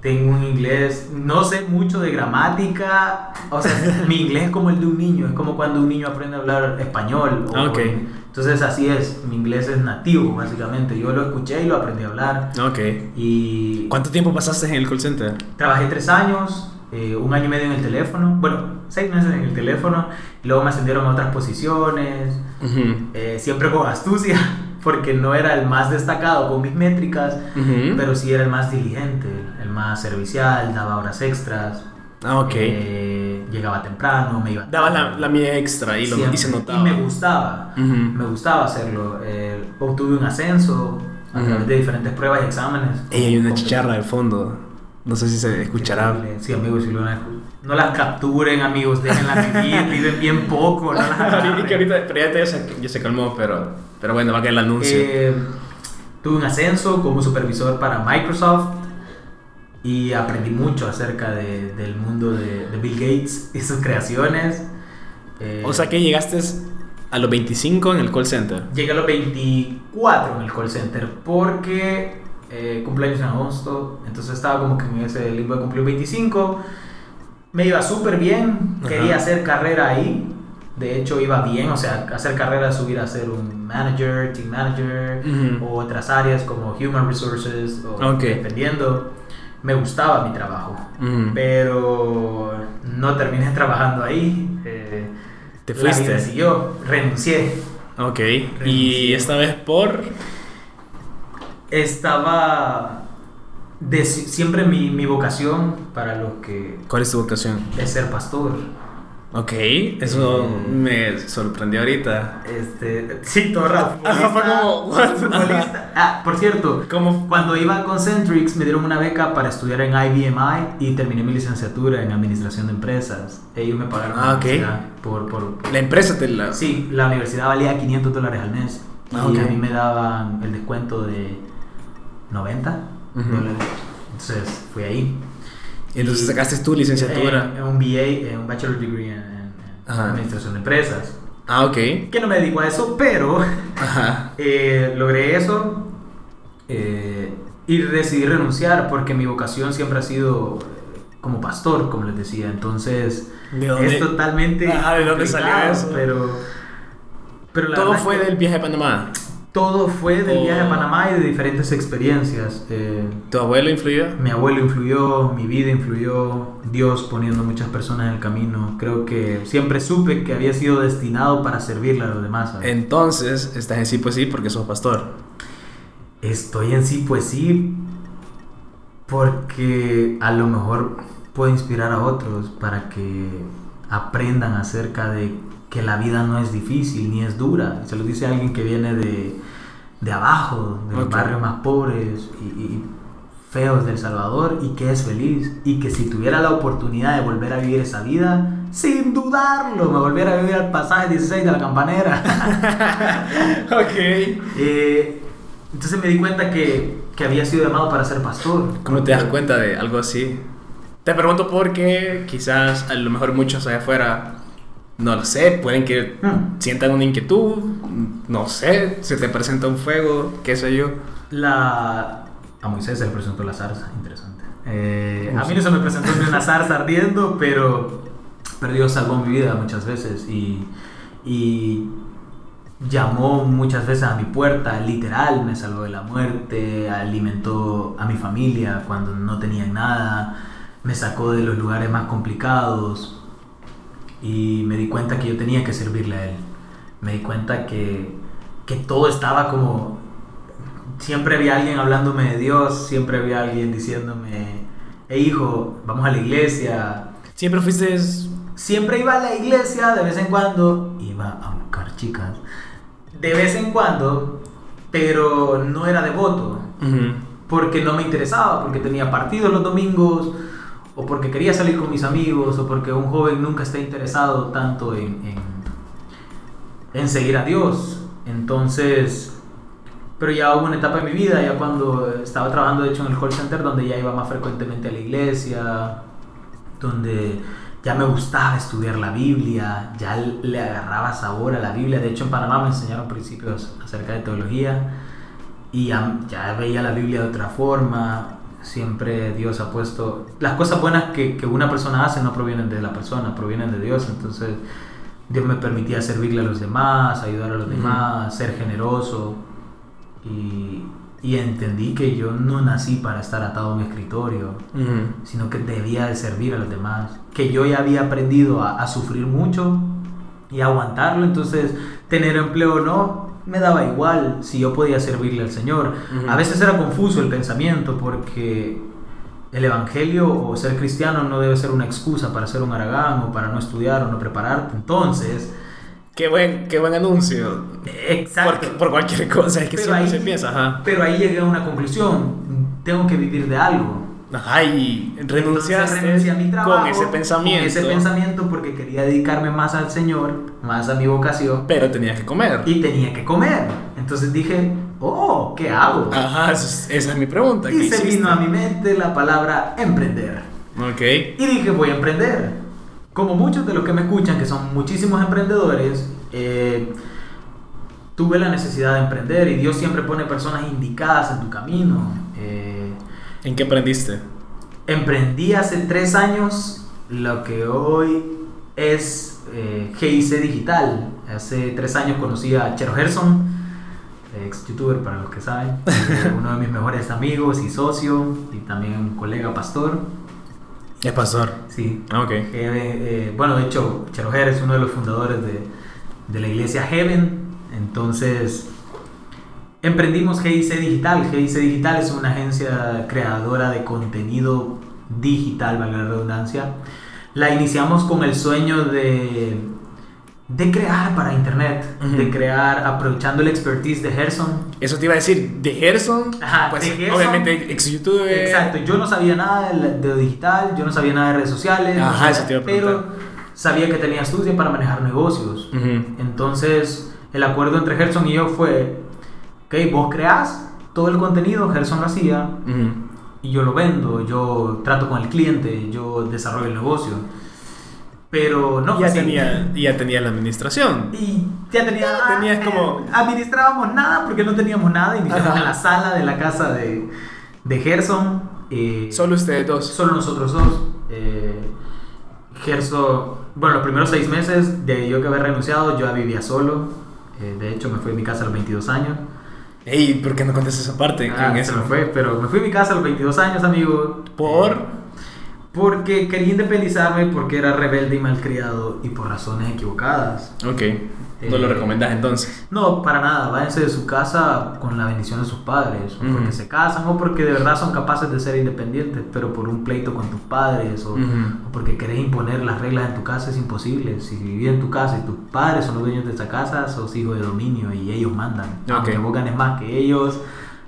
Tengo un inglés, no sé mucho de gramática. O sea, mi inglés es como el de un niño. Es como cuando un niño aprende a hablar español. o- Ah, ok. entonces así es. Mi inglés es nativo, básicamente. Yo lo escuché y lo aprendí a hablar. Ok. Y ¿Cuánto tiempo pasaste en el call center? trabajé tres años, eh, un año y medio en el teléfono. Bueno, seis meses en el teléfono. y Luego me ascendieron a otras posiciones. Ujú. eh, siempre con astucia. Porque no era el más destacado con mis métricas. Ujú. Pero sí era el más diligente, más servicial, daba horas extras. Ah, ok. eh, llegaba temprano, me iba. Daba la, la mía extra y, lo, y se Siempre. notaba. Y me gustaba. Ujú. Me gustaba hacerlo. eh, obtuve un ascenso a Ujú. través de diferentes pruebas y exámenes. Ey, hay una chicharra de fondo. No sé si se escuchará. Sí, amigos, si lo no las capturen, amigos, déjenlas vivir, viven bien poco. No las agarren. que ahorita, pero ya, te- ya se calmó, pero, pero bueno, va a caer el anuncio. Eh, tuve un ascenso como supervisor para Microsoft y aprendí mucho acerca de- del mundo de, de Bill Gates y sus creaciones. Eh, o sea que llegaste a los 25 en el call center. Llegué a los 24 en el call center porque eh, cumpleaños en agosto, entonces estaba como que en ese limbo de cumplir 25. Me iba súper bien, Ajá. quería hacer carrera ahí. De hecho, iba bien, o sea, hacer carrera, subir a ser un manager, team manager, o otras áreas como human resources, o Ok. dependiendo. Me gustaba mi trabajo, Ujú. pero no terminé trabajando ahí. eh, Te la fuiste. siguió, renuncié. Ok. Y Renuncié. esta vez por. estaba de, siempre mi, mi vocación para lo que ¿Cuál es tu vocación? es ser pastor. Ok, eso Eh. me sorprendió ahorita. Este, sí, como, what? futbolista. Ah, por cierto, ¿Cómo? cuando iba a Concentrix me dieron una beca para estudiar en IBMI y terminé mi licenciatura en administración de empresas. Ellos me pagaron Ah, la ok. universidad por, por, La empresa te la. Sí, la universidad valía 500 dólares al mes. Y Ah, ok. a mí me daban el descuento de 90 Ujú. dólares. Entonces fui ahí. Entonces sacaste tu licenciatura. En, en un BA, en un Bachelor Degree en, en-. Administración de Empresas. Ah, ok. Que no me dedico a eso, pero Ajá. eh, logré eso eh, y decidí renunciar porque mi vocación siempre ha sido como pastor, como les decía. Entonces ¿De dónde? es totalmente. Ah, ¿de dónde salió eso? Pero, pero la Todo fue que del viaje a Panamá. Todo fue del Oh. viaje a Panamá y de diferentes experiencias. Eh, ¿Tu abuelo influyó? mi abuelo influyó, mi vida influyó, Dios poniendo muchas personas en el camino. Creo que siempre supe que había sido destinado para servirle a los demás. ¿sabes? Entonces, estás en sí, pues sí, porque sos pastor. Estoy en sí, pues sí, porque a lo mejor puedo inspirar a otros para que aprendan acerca de que la vida no es difícil ni es dura. Y se lo dice alguien que viene de, de abajo, de los barrios más pobres y, y feos del Salvador y que es feliz. Y que si tuviera la oportunidad de volver a vivir esa vida, sin dudarlo, me volviera a vivir al pasaje 16 de la campanera. ok. Eh, entonces me di cuenta que, que había sido llamado para ser pastor. ¿Cómo te das cuenta de algo así? Te pregunto porque quizás a lo mejor muchos allá afuera, no lo sé, pueden que Hmm. sientan una inquietud, no sé, se te presenta un fuego, qué sé yo. La... A Moisés se le presentó la zarza, interesante. Eh, a mí no se me presentó ni una zarza ardiendo, pero, pero Dios salvó mi vida muchas veces y, y llamó muchas veces a mi puerta, literal, me salvó de la muerte, alimentó a mi familia cuando no tenían nada, me sacó de los lugares más complicados y me di cuenta que yo tenía que servirle a Él. Me di cuenta que, que todo estaba como... Siempre había alguien hablándome de Dios, siempre había alguien diciéndome, hey hijo, vamos a la iglesia. Siempre fuiste... Siempre iba a la iglesia, de vez en cuando iba a buscar chicas. De vez en cuando, pero no era devoto porque no me interesaba, porque tenía partidos los domingos, o porque quería salir con mis amigos, o porque un joven nunca está interesado tanto en, en, en seguir a Dios. Entonces, pero ya hubo una etapa en mi vida, ya cuando estaba trabajando de hecho en el call center, donde ya iba más frecuentemente a la iglesia, donde ya me gustaba estudiar la Biblia, ya le agarraba sabor a la Biblia. De hecho, en Panamá me enseñaron principios acerca de teología y ya, ya veía la Biblia de otra forma. Siempre Dios ha puesto... Las cosas buenas que, que una persona hace no provienen de la persona, provienen de Dios. Entonces Dios me permitía servirle a los demás, ayudar a los demás, ser generoso. Y, y entendí que yo no nací para estar atado a un escritorio sino que debía de servir a los demás. Que yo ya había aprendido a, a sufrir mucho y a aguantarlo, entonces tener empleo o no, me daba igual si yo podía servirle al Señor. A veces era confuso el pensamiento porque el Evangelio o ser cristiano no debe ser una excusa para ser un aragán o para no estudiar o no prepararte. Entonces, Qué buen, qué buen anuncio. exacto. Por, por cualquier cosa, es que Pero siempre ahí- se ajá. Pero ahí llegué a una conclusión, tengo que vivir de algo. Ajá, y renunciaste Entonces a mi trabajo con ese pensamiento. Con ese pensamiento porque quería dedicarme más al Señor, más a mi vocación Pero tenías que comer. y tenía que comer. Entonces dije, oh, ¿qué hago? Ajá, esa es, mi pregunta. ¿qué y se hiciste? vino a mi mente la palabra emprender. Ok. Y dije, voy a emprender. Como muchos de los que me escuchan, que son muchísimos emprendedores, eh, tuve la necesidad de emprender y Dios siempre pone personas indicadas en tu camino. ¿En qué aprendiste? Emprendí hace tres años lo que hoy es eh, GIC Digital. Hace tres años conocí a Chero Gerson, ex youtuber para los que saben, uno de mis mejores amigos y socio, y también un colega pastor. Es pastor. Sí. Ah, ok. Eh, eh, bueno, de hecho, Chero Ger es uno de los fundadores de, de la iglesia Heaven. Entonces, emprendimos GIC Digital. GIC Digital es una agencia creadora de contenido digital, valga la redundancia. La iniciamos con el sueño de, de crear para internet, Ujú. de crear aprovechando el expertise de Gerson. Eso te iba a decir, de Gerson, Ajá, pues de Gerson. obviamente ex youtuber. Exacto, yo no sabía nada de, la- de digital, yo no sabía nada de redes sociales, no Ajá, sabía- eso te iba a pero sabía que tenía estudio para manejar negocios. Ujú. Entonces, el acuerdo entre Gerson y yo fue, ok, vos creás todo el contenido, Gerson lo hacía, Ujú. y yo lo vendo, yo trato con el cliente, yo desarrollo el negocio. Pero no ya así. tenía, ya tenía la administración. Y ya tenía. Tenías eh, como- Administrábamos nada porque no teníamos nada. Iniciamos en la sala de la casa de, de Gerson. eh, Solo ustedes dos. Solo nosotros dos. Eh, Gerson, bueno, los primeros seis meses de yo que había renunciado, yo ya vivía solo. Eh, de hecho, me fui a mi casa a los 22 años. Ey, ¿por qué no contas esa parte? Ah, se eso? me fue, pero me fui a mi casa a los 22 años, amigo. ¿Por? Porque quería independizarme, porque era rebelde y malcriado y por razones equivocadas. Ok. No lo Eh, recomendás entonces. No, para nada. Váyanse de su casa con la bendición de sus padres. O Ujú. porque se casan o porque de verdad son capaces de ser independientes. Pero por un pleito con tus padres o, Ujú. o porque querés imponer las reglas en tu casa es imposible. Si vivís en tu casa y tus padres son los dueños de esa casa, sos hijo de dominio y ellos mandan. Ok. Aunque vos ganes más que ellos,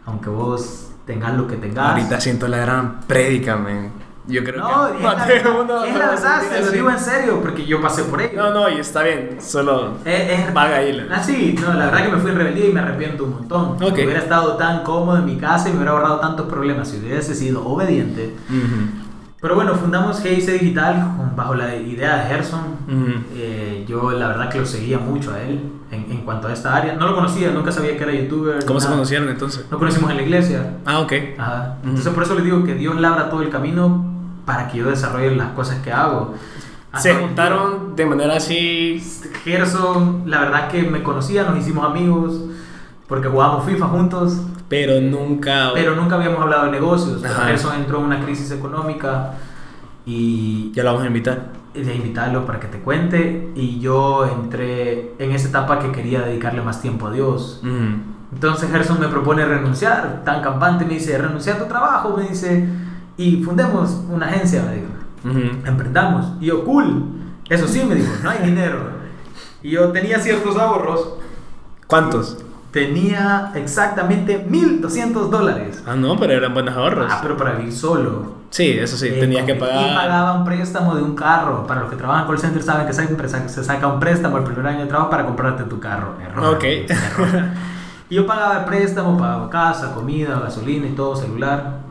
aunque vos tengas lo que tengas. Ahorita siento la gran prédica, man. Yo creo no, que es uno es lo la verdad, se lo digo en serio, porque yo pasé por ello. No, no, y está bien. Solo Es, es- vaga ahí. la- Ah, sí, no, la verdad que me fui en rebeldía y me arrepiento un montón. Ok. Hubiera estado tan cómodo en mi casa y me hubiera ahorrado tantos problemas si hubiese sido obediente. Ujú. Pero bueno, fundamos GIC Digital bajo la idea de Gerson. Ujú. Eh, yo la verdad que lo seguía mucho a él en, en cuanto a esta área. No lo conocía, nunca sabía que era youtuber. ¿Cómo se nada. conocieron entonces? Nos conocimos en la iglesia. Ah, ok. Ajá. Ujú. Entonces por eso les digo que Dios labra todo el camino para que yo desarrolle las cosas que hago. Hasta Se juntaron de manera así. Gerson, la verdad que me conocía, nos hicimos amigos, porque jugábamos FIFA juntos, Pero nunca. pero nunca habíamos hablado de negocios. Gerson entró en una crisis económica y Ya lo vamos a invitar. de invitarlo para que te cuente. Y yo entré en esa etapa que quería dedicarle más tiempo a Dios. Entonces Gerson me propone renunciar, tan campante, me dice, renuncia a tu trabajo, me dice, y fundemos una agencia, me dijo Ujú. emprendamos. Y yo, cool. Eso sí, me dijo, no hay dinero. Y yo tenía ciertos ahorros. ¿Cuántos? Tenía exactamente 1200 dólares. Ah, no, pero eran buenos ahorros. Ah, pero para vivir solo. Sí, eso sí, Eh, tenías que Y pagar. pagaba un préstamo de un carro. Para los que trabajan call center saben que siempre se saca un préstamo el primer año de trabajo para comprarte tu carro. Error. Ok. error. Y yo pagaba el préstamo, pagaba casa, comida, gasolina y todo, celular.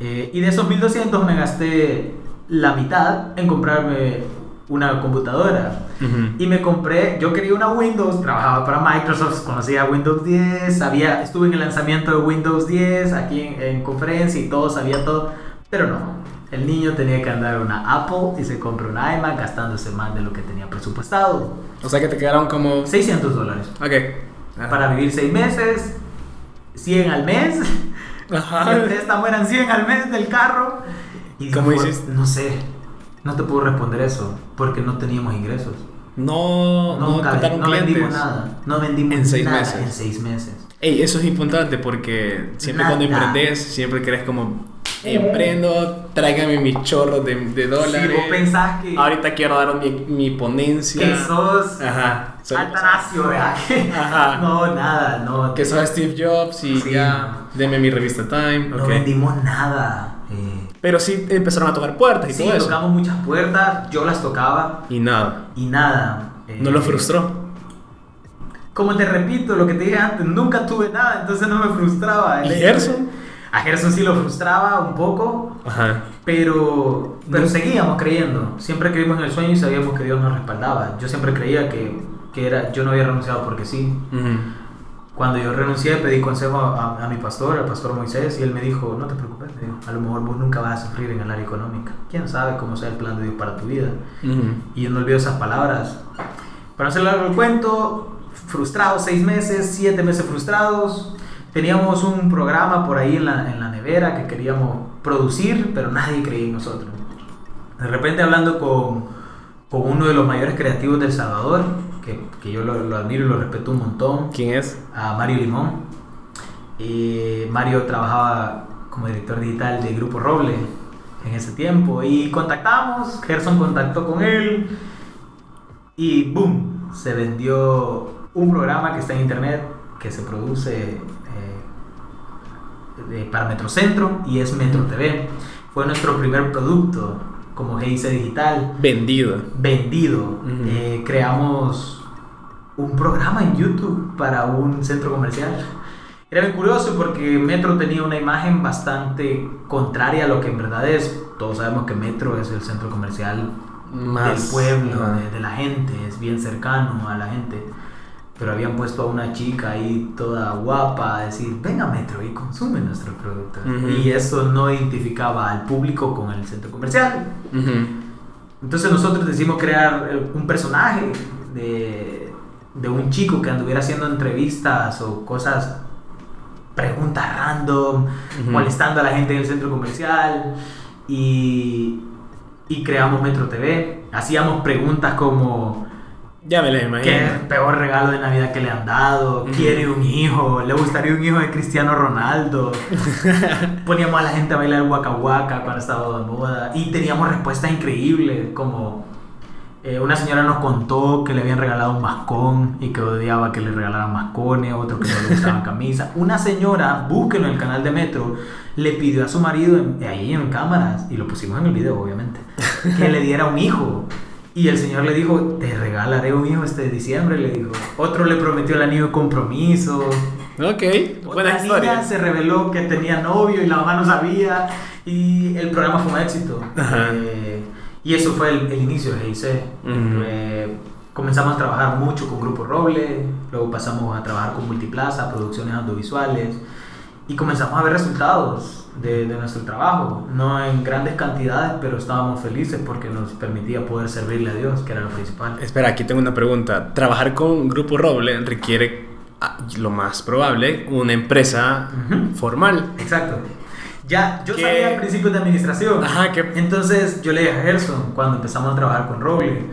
Eh, y de esos 1200 me gasté la mitad en comprarme una computadora. Ujú. Y me compré, yo quería una Windows, trabajaba para Microsoft, conocía Windows 10, sabía, estuve en el lanzamiento de Windows 10 aquí en, en conferencia y todo, sabía todo, pero no, el niño tenía que andar una Apple y se compró una iMac gastándose más de lo que tenía presupuestado. O sea que te quedaron como. 600 dólares. Ok. Para vivir 6 meses, 100 al mes, Ajá. el préstamo eran 100 al mes del carro. Y ¿Cómo dijo, hiciste? No sé, no te puedo responder eso, porque no teníamos ingresos. No, no, Nunca, no clientes. vendimos nada. No vendimos En seis nada meses. en seis meses. Ey, eso es importante porque siempre cuando Nada. emprendes, siempre crees como, emprendo, tráigame mis chorros de, de dólares. Si vos pensás que, Ahorita quiero dar mi, mi ponencia. que sos Ajá. soy- ¿verdad? Ajá. No, nada, no. Que sos Steve Jobs y Sí. ya, deme mi revista Time. No ok. vendimos nada. eh. Pero sí empezaron a tocar puertas y Sí, todo eso. tocamos muchas puertas, yo las tocaba Y nada. y nada. eh. ¿No lo frustró? Como te repito, lo que te dije antes, nunca tuve nada, entonces no me frustraba. ¿Y Gerson? A Gerson sí lo frustraba un poco, Ajá. Pero, pero No. seguíamos creyendo. Siempre creímos en el sueño y sabíamos que Dios nos respaldaba. Yo siempre creía que, que era, yo no había renunciado porque sí. Ujú. Cuando yo renuncié, pedí consejo a, a- a mi pastor, al pastor Moisés, y él me dijo, no te preocupes, me dijo, a lo mejor vos nunca vas a sufrir en el área económica. ¿Quién sabe cómo sea el plan de Dios para tu vida? Ujú. Y yo no olvido esas palabras. Para no hacer largo el cuento, frustrados seis meses, siete meses frustrados. Teníamos un programa por ahí en la, en la nevera que queríamos producir, pero nadie creía en nosotros. De repente hablando con, con uno de los mayores creativos del Salvador, que, que yo lo, lo admiro y lo respeto un montón, ¿Quién es? a Mario Limón. Y Mario trabajaba como director digital de Grupo Roble en ese tiempo. Y contactamos, Gerson contactó con él. Y boom, se vendió un programa que está en internet, que se produce eh, de- para Metrocentro y es Metro TV. Fue nuestro primer producto como GIC Digital Vendido. vendido. Ujú. Eh, creamos un programa en YouTube para un centro comercial. Era bien curioso porque Metro tenía una imagen bastante contraria a lo que en verdad es. Todos sabemos que Metro es el centro comercial Más, del pueblo, ajá. de, de la gente, es bien cercano a la gente. Pero habían puesto a una chica ahí toda guapa a decir, venga Metro y consume nuestros productos. Ujú. Y eso no identificaba al público con el centro comercial. Entonces nosotros decidimos crear eh, un personaje de, de un chico que anduviera haciendo entrevistas o cosas, preguntas random, molestando a la gente en el centro comercial y, y creamos Metro TV. Hacíamos preguntas como Ya me la imagino. ¿qué es el peor regalo de Navidad que le han dado? ¿Quiere un hijo? ¿Le gustaría un hijo de Cristiano Ronaldo? Poníamos a la gente a bailar Waka Waka cuando estaba de moda y teníamos respuestas increíbles como eh, una señora nos contó que le habían regalado un mascón y que odiaba que le regalaran mascones, otro que no le gustaban camisas. Una señora, búsquenlo en el canal de Metro, le pidió a su marido en- ahí en cámaras y lo pusimos en el video obviamente, que le diera un hijo. Y el señor le dijo, te regalaré un hijo este diciembre, le dijo. Otro le prometió el anillo de compromiso. Ok, buena Otra historia. niña se reveló que tenía novio y la mamá no sabía y el programa fue un éxito. Eh, y eso fue el, el inicio de GIC. Ujú. Eh, comenzamos a trabajar mucho con Grupo Roble, luego pasamos a trabajar con Multiplaza, producciones audiovisuales y comenzamos a ver resultados de, de nuestro trabajo. No en grandes cantidades, pero estábamos felices porque nos permitía poder servirle a Dios, que era lo principal. Espera, aquí tengo una pregunta. Trabajar con Grupo Roble requiere, ah, lo más probable, una empresa Ujú. formal. Exacto. Ya, yo ¿Qué? sabía principios de administración. Ajá, que Entonces yo le dije a Gerson, cuando empezamos a trabajar con Roble,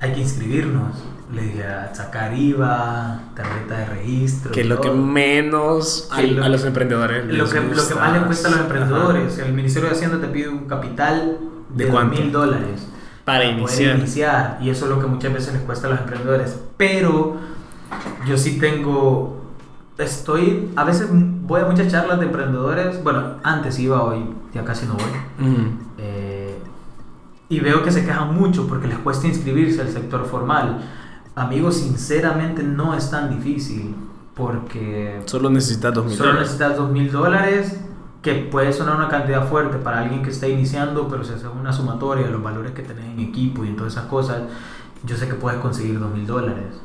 hay que inscribirnos. Le dije a sacar IVA, tarjeta de registro. que es lo que menos a, Sí, lo- a los emprendedores lo les que, lo que más le cuesta a los emprendedores. El Ministerio de Hacienda te pide un capital ¿De mil dólares Para iniciar. iniciar. Y eso es lo que muchas veces les cuesta a los emprendedores. Pero yo sí tengo. Estoy. A veces voy a muchas charlas de emprendedores. Bueno, antes iba, hoy ya casi no voy. Eh, y veo que se quejan mucho porque les cuesta inscribirse al sector formal. Amigos, sinceramente no es tan difícil porque Solo necesitas dos mil solo necesitas dos mil dólares que puede sonar una cantidad fuerte para alguien que está iniciando, pero si haces una sumatoria de los valores que tenés en equipo y en todas esas cosas, yo sé que puedes conseguir dos mil dólares.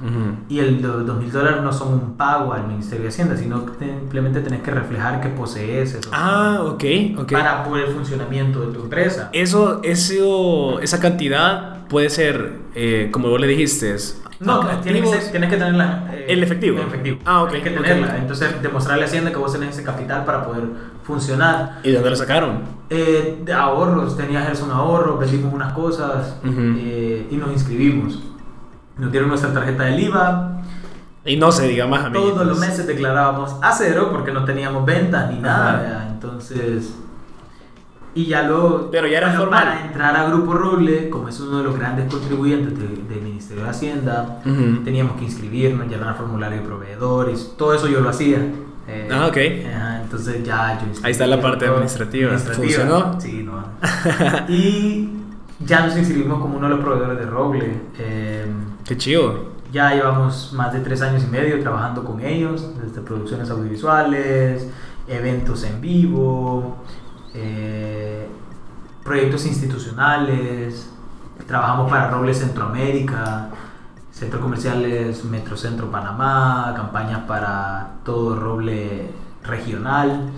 Y el do- dos mil dólares no son un pago al Ministerio de Hacienda, sino que simplemente tenés que reflejar que posees esos Ah, ok, ok. para por el funcionamiento de tu empresa. Eso, eso, esa cantidad puede ser, eh, como vos le dijiste, No, tienes que, ser- tienes que tenerla. eh, ¿El efectivo? En efectivo. Ah, ok, Tienes que tenerla. Entonces, demostrarle a Hacienda que vos tenés ese capital para poder funcionar. ¿Y de dónde lo sacaron? Eh, de ahorros, tenía Gerson ahorros, vendimos unas cosas eh, y nos inscribimos. Nos dieron nuestra tarjeta del IVA. Y no se diga más, amiguitos. Todos los meses declarábamos a cero porque no teníamos ventas ni nada. Entonces. Y ya luego. Pero ya era bueno, formal. Para entrar a Grupo Roble, como es uno de los grandes contribuyentes de- del Ministerio de Hacienda, Ujú. teníamos que inscribirnos, llenar formulario de proveedores, todo eso yo lo hacía. Eh, Ah, ok. ajá, entonces ya yo Ahí está la parte todo. administrativa. ¿Funcionó? Sí, no. y ya nos inscribimos como uno de los proveedores de Roble. Eh, Qué chido. ya llevamos más de tres años y medio trabajando con ellos, desde producciones audiovisuales, eventos en vivo, eh, proyectos institucionales. Trabajamos para Roble Centroamérica, Centros Comerciales Metrocentro Panamá, campañas para todo Roble regional.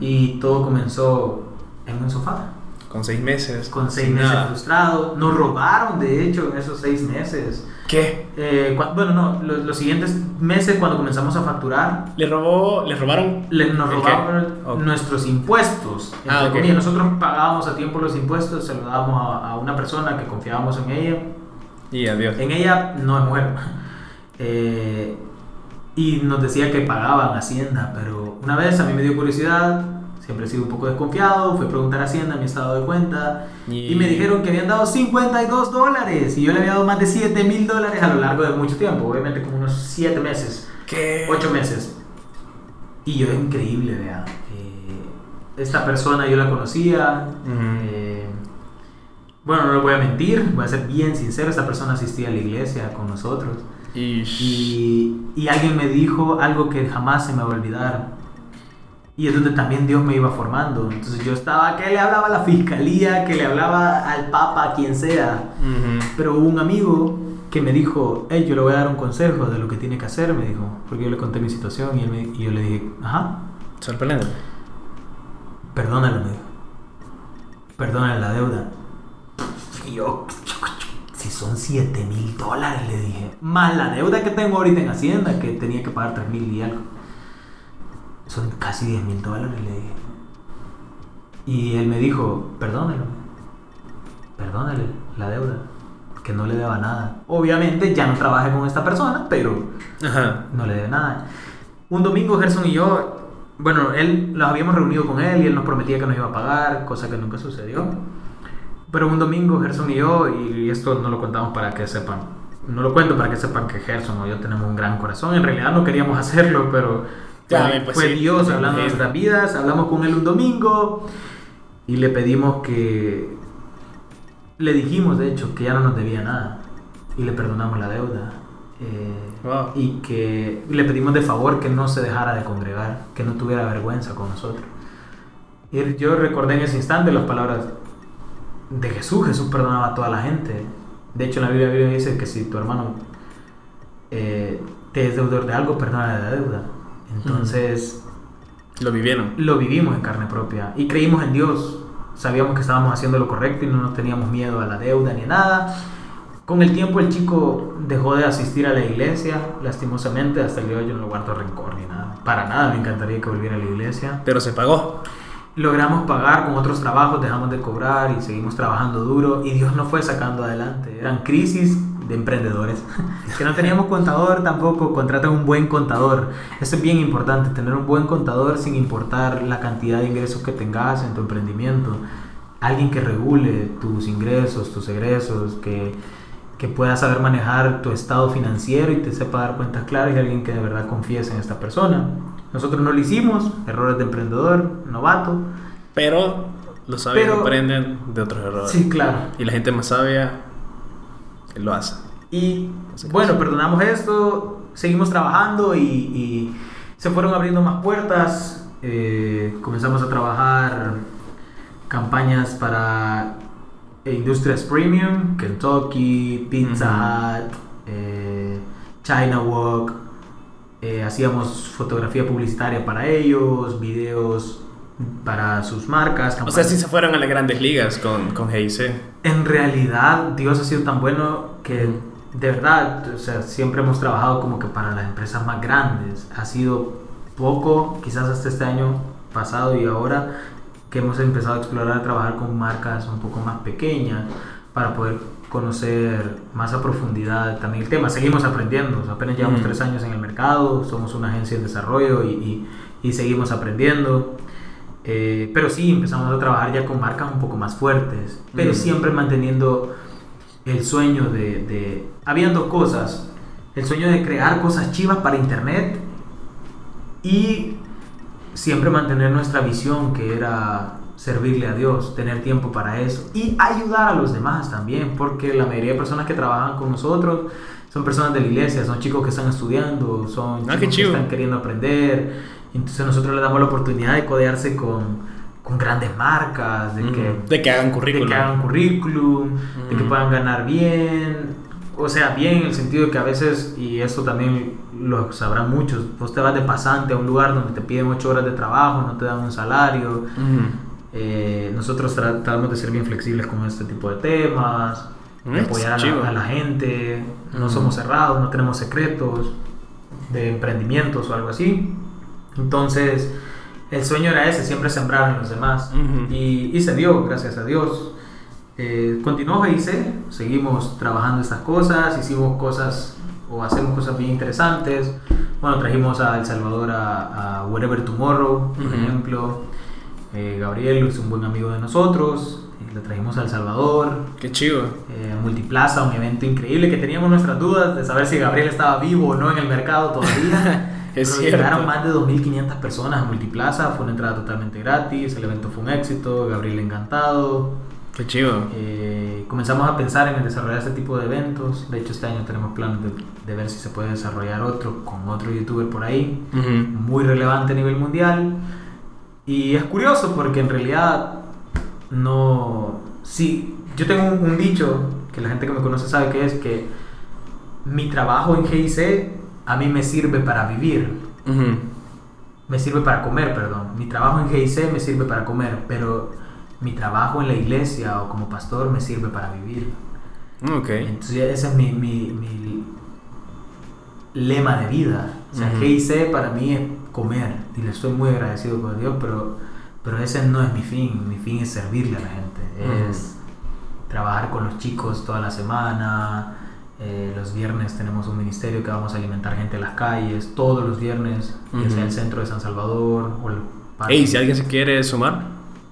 Y todo comenzó en un sofá, Con seis meses. con seis meses nada. frustrados. Nos robaron, de hecho, en esos seis meses. ¿Qué? Eh, bueno, no, los, los siguientes meses cuando comenzamos a facturar, ¿Le robó, le robaron? le- nos Ok. nuestros impuestos. Ah, ok. comillas. Nosotros pagábamos a tiempo los impuestos, se los dábamos a, a una persona que confiábamos en ella. Y adiós. En ella no es mujer. Eh, y nos decía que pagaban Hacienda, pero una vez a mí me dio curiosidad, siempre he sido un poco desconfiado, fui a preguntar a Hacienda mi estado de cuenta y, Y- me dijeron que habían dado 52 dólares y yo le había dado más de 7 mil dólares a lo largo de mucho tiempo, obviamente como unos 7 meses, ¿Qué? 8 meses. Y yo, increíble, vea. eh, esta persona yo la conocía. Ujú. eh, bueno, no le voy a mentir, voy a ser bien sincero, esta persona asistía a la iglesia con nosotros. Y, y alguien me dijo algo que jamás se me va a olvidar. Y es donde también Dios me iba formando. Entonces yo estaba que le hablaba a la fiscalía, que le hablaba al papa, a quien sea. Pero hubo un amigo que me dijo, hey, yo le voy a dar un consejo de lo que tiene que hacer, me dijo. Porque yo le conté mi situación y, él me- y yo le dije, ajá, Sorprendente. perdónalo, me dijo. Perdónale la deuda. Y yo, si son 7 mil dólares, le dije. Más la deuda que tengo ahorita en Hacienda, que tenía que pagar 3 mil y algo. Son casi 10 mil dólares, le dije. Y él me dijo, perdónelo. Perdónale la deuda. Que no le deba nada. Obviamente ya no trabaje con esta persona, pero Ajá. no le debe nada. Un domingo Gerson y yo, bueno, él nos habíamos reunido con él y él nos prometía que nos iba a pagar, cosa que nunca sucedió. Pero un domingo Gerson y yo, y esto no lo contamos para que sepan, no lo cuento para que sepan que Gerson o yo tenemos un gran corazón. En realidad no queríamos hacerlo, pero fue, pues sí, Dios hablando de nuestras vidas. Hablamos con él un domingo y le pedimos que, le dijimos de hecho que ya no nos debía nada y le perdonamos la deuda. Eh, Wow. y que le pedimos de favor que no se dejara de congregar, que no tuviera vergüenza con nosotros. Y yo recordé en ese instante las palabras de Jesús, Jesús perdonaba a toda la gente. De hecho, en la Biblia, la Biblia dice que si tu hermano eh, te es deudor de algo, perdona la deuda. Entonces, Lo vivieron. lo vivimos en carne propia y creímos en Dios. Sabíamos que estábamos haciendo lo correcto y no nos teníamos miedo a la deuda ni a nada. Con el tiempo el chico dejó de asistir a la iglesia, lastimosamente, hasta el día de hoy yo no lo guardo rencor ni nada. Para nada me encantaría que volviera a la iglesia. Pero se pagó. Logramos pagar con otros trabajos, dejamos de cobrar y seguimos trabajando duro y Dios nos fue sacando adelante. Eran crisis de emprendedores, que no teníamos contador tampoco, contratan un buen contador. Eso es bien importante, tener un buen contador sin importar la cantidad de ingresos que tengas en tu emprendimiento. Alguien que regule tus ingresos, tus egresos, que, que pueda saber manejar tu estado financiero y te sepa dar cuentas claras y alguien que de verdad confíes en esta persona. Nosotros no lo hicimos, errores de emprendedor, novato. Pero los sabios Pero- aprenden de otros errores. Sí, claro. Y la gente más sabia lo hace. Y bueno, perdonamos esto, seguimos trabajando y, y se fueron abriendo más puertas. eh, comenzamos a trabajar campañas para industrias premium, Kentucky, Pizza Hut, eh, China Walk. Eh, hacíamos fotografía publicitaria para ellos, videos para sus marcas. O sea, sí se fueron a las grandes ligas con, con GIC. En realidad, Dios ha sido tan bueno que de verdad, o sea, siempre hemos trabajado como que para las empresas más grandes. Ha sido poco, quizás hasta este año pasado y ahora, que hemos empezado a explorar, a trabajar con marcas un poco más pequeñas para poder conocer más a profundidad también el tema. Seguimos aprendiendo, apenas llevamos Mm. tres años en el mercado, somos una agencia de desarrollo y, y- y seguimos aprendiendo. Eh, pero sí, empezamos a trabajar ya con marcas un poco más fuertes, pero Mm. siempre manteniendo el sueño de, de... Habían dos cosas, el sueño de crear cosas chivas para internet y siempre mantener nuestra visión que era servirle a Dios, tener tiempo para eso y ayudar a los demás también, porque la mayoría de personas que trabajan con nosotros son personas de la iglesia, son chicos que están estudiando, son Ah, chicos que están queriendo aprender, entonces nosotros les damos la oportunidad de codearse con, con grandes marcas, de que Mm. De que hagan de currículum. que hagan currículum, de que Mm. puedan ganar bien. O sea, bien en el sentido de que a veces, y esto también lo sabrán muchos, vos te vas de pasante a un lugar donde te piden 8 horas de trabajo, no te dan un salario. Ujú. Eh, nosotros tra- tratamos de ser bien flexibles con este tipo de temas, de Mm, apoyar a la, a la gente, no somos cerrados, no tenemos secretos de emprendimientos o algo así. Entonces, el sueño era ese, siempre sembrar en los demás. Ujú. y, y se dio, gracias a Dios. Eh, continuó GIC, seguimos trabajando estas cosas, hicimos cosas o hacemos cosas bien interesantes. Bueno, trajimos a El Salvador a, a Wherever Tomorrow, por Ujú. ejemplo. Eh, Gabriel es un buen amigo de nosotros, eh, le trajimos a El Salvador, Qué chido. eh, Multiplaza, un evento increíble que teníamos nuestras dudas de saber si Gabriel estaba vivo o no en el mercado todavía. Es Pero cierto. llegaron más de 2.500 personas a Multiplaza, fue una entrada totalmente gratis, el evento fue un éxito, Gabriel encantado. Qué chido. Eh, comenzamos a pensar en desarrollar este tipo de eventos, de hecho este año tenemos planes de, de ver si se puede desarrollar otro con otro youtuber por ahí, Ujú. muy relevante a nivel mundial. Y es curioso porque en realidad no... Sí, yo tengo un, un dicho que la gente que me conoce sabe que es que mi trabajo en GIC a mí me sirve para vivir. Ujú. Me sirve para comer, perdón. Mi trabajo en GIC me sirve para comer, pero mi trabajo en la iglesia o como pastor me sirve para vivir. Ok. Entonces ese es mi, mi, mi lema de vida. O sea, Ujú. GIC para mí es comer y le estoy muy agradecido con Dios, pero, pero ese no es mi fin. Mi fin es servirle a la gente. Es trabajar con los chicos toda la semana. Eh, los viernes tenemos un ministerio que vamos a alimentar gente en las calles, todos los viernes, ya sea el centro de San Salvador o el parque. Ey, si alguien se quiere sumar,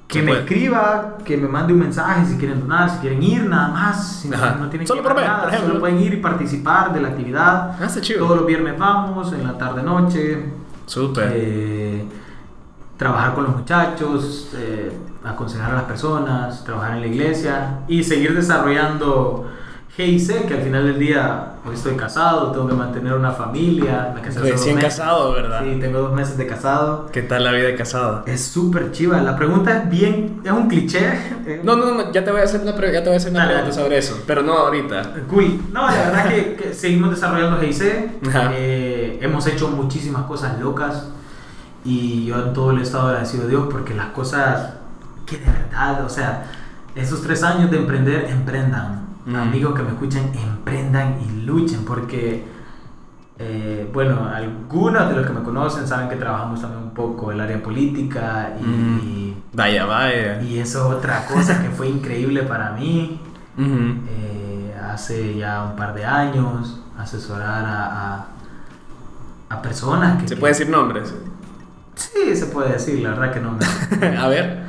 Que me puede. escriba, que me mande un mensaje si quieren donar, si quieren ir, nada más. Si no- tienen Solo que por por nada, ejemplo. Solo pueden ir y participar de la actividad. Ah. Todos los viernes vamos, en la tarde-noche. Súper. eh, trabajar con los muchachos, eh, aconsejar a las personas, trabajar en la iglesia y seguir desarrollando GIC, que al final del día hoy estoy casado, tengo que mantener una familia. me casé Recién casado, ¿verdad? Sí, tengo dos meses de casado. ¿Qué tal la vida de casado? Es súper chiva. La pregunta es bien, es un cliché. No, no, no, ya te voy a hacer una, pre- ya te voy a hacer una Dale, pregunta sobre eso, pero no ahorita. Cool. No, la verdad que, que seguimos desarrollando GIC. Eh, hemos hecho muchísimas cosas locas. Y yo en todo el estado agradecido a Dios porque las cosas que de verdad, o sea, esos tres años de emprender, emprendan. Mm. Amigos que me escuchen, emprendan y luchen porque, eh, bueno, algunos de los que me conocen saben que trabajamos también un poco el área política y, Mm. Vaya, vaya. y eso es otra cosa que fue increíble para mí. Eh, hace ya un par de años, asesorar a, a, a personas que... ¿Se que- puede decir nombres? Sí, se puede decir, la verdad que no me... a ver.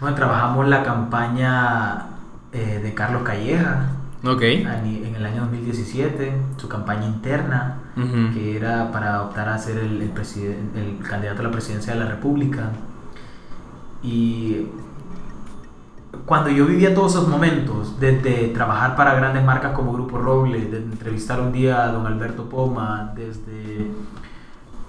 Bueno, trabajamos la campaña eh, de Carlos Calleja Ok. a ni- en el año 2017, su campaña interna, que era para optar a ser el, el, el candidato a la presidencia de la República. Y cuando yo vivía todos esos momentos, desde trabajar para grandes marcas como Grupo Roble, de entrevistar un día a don Alberto Poma, desde,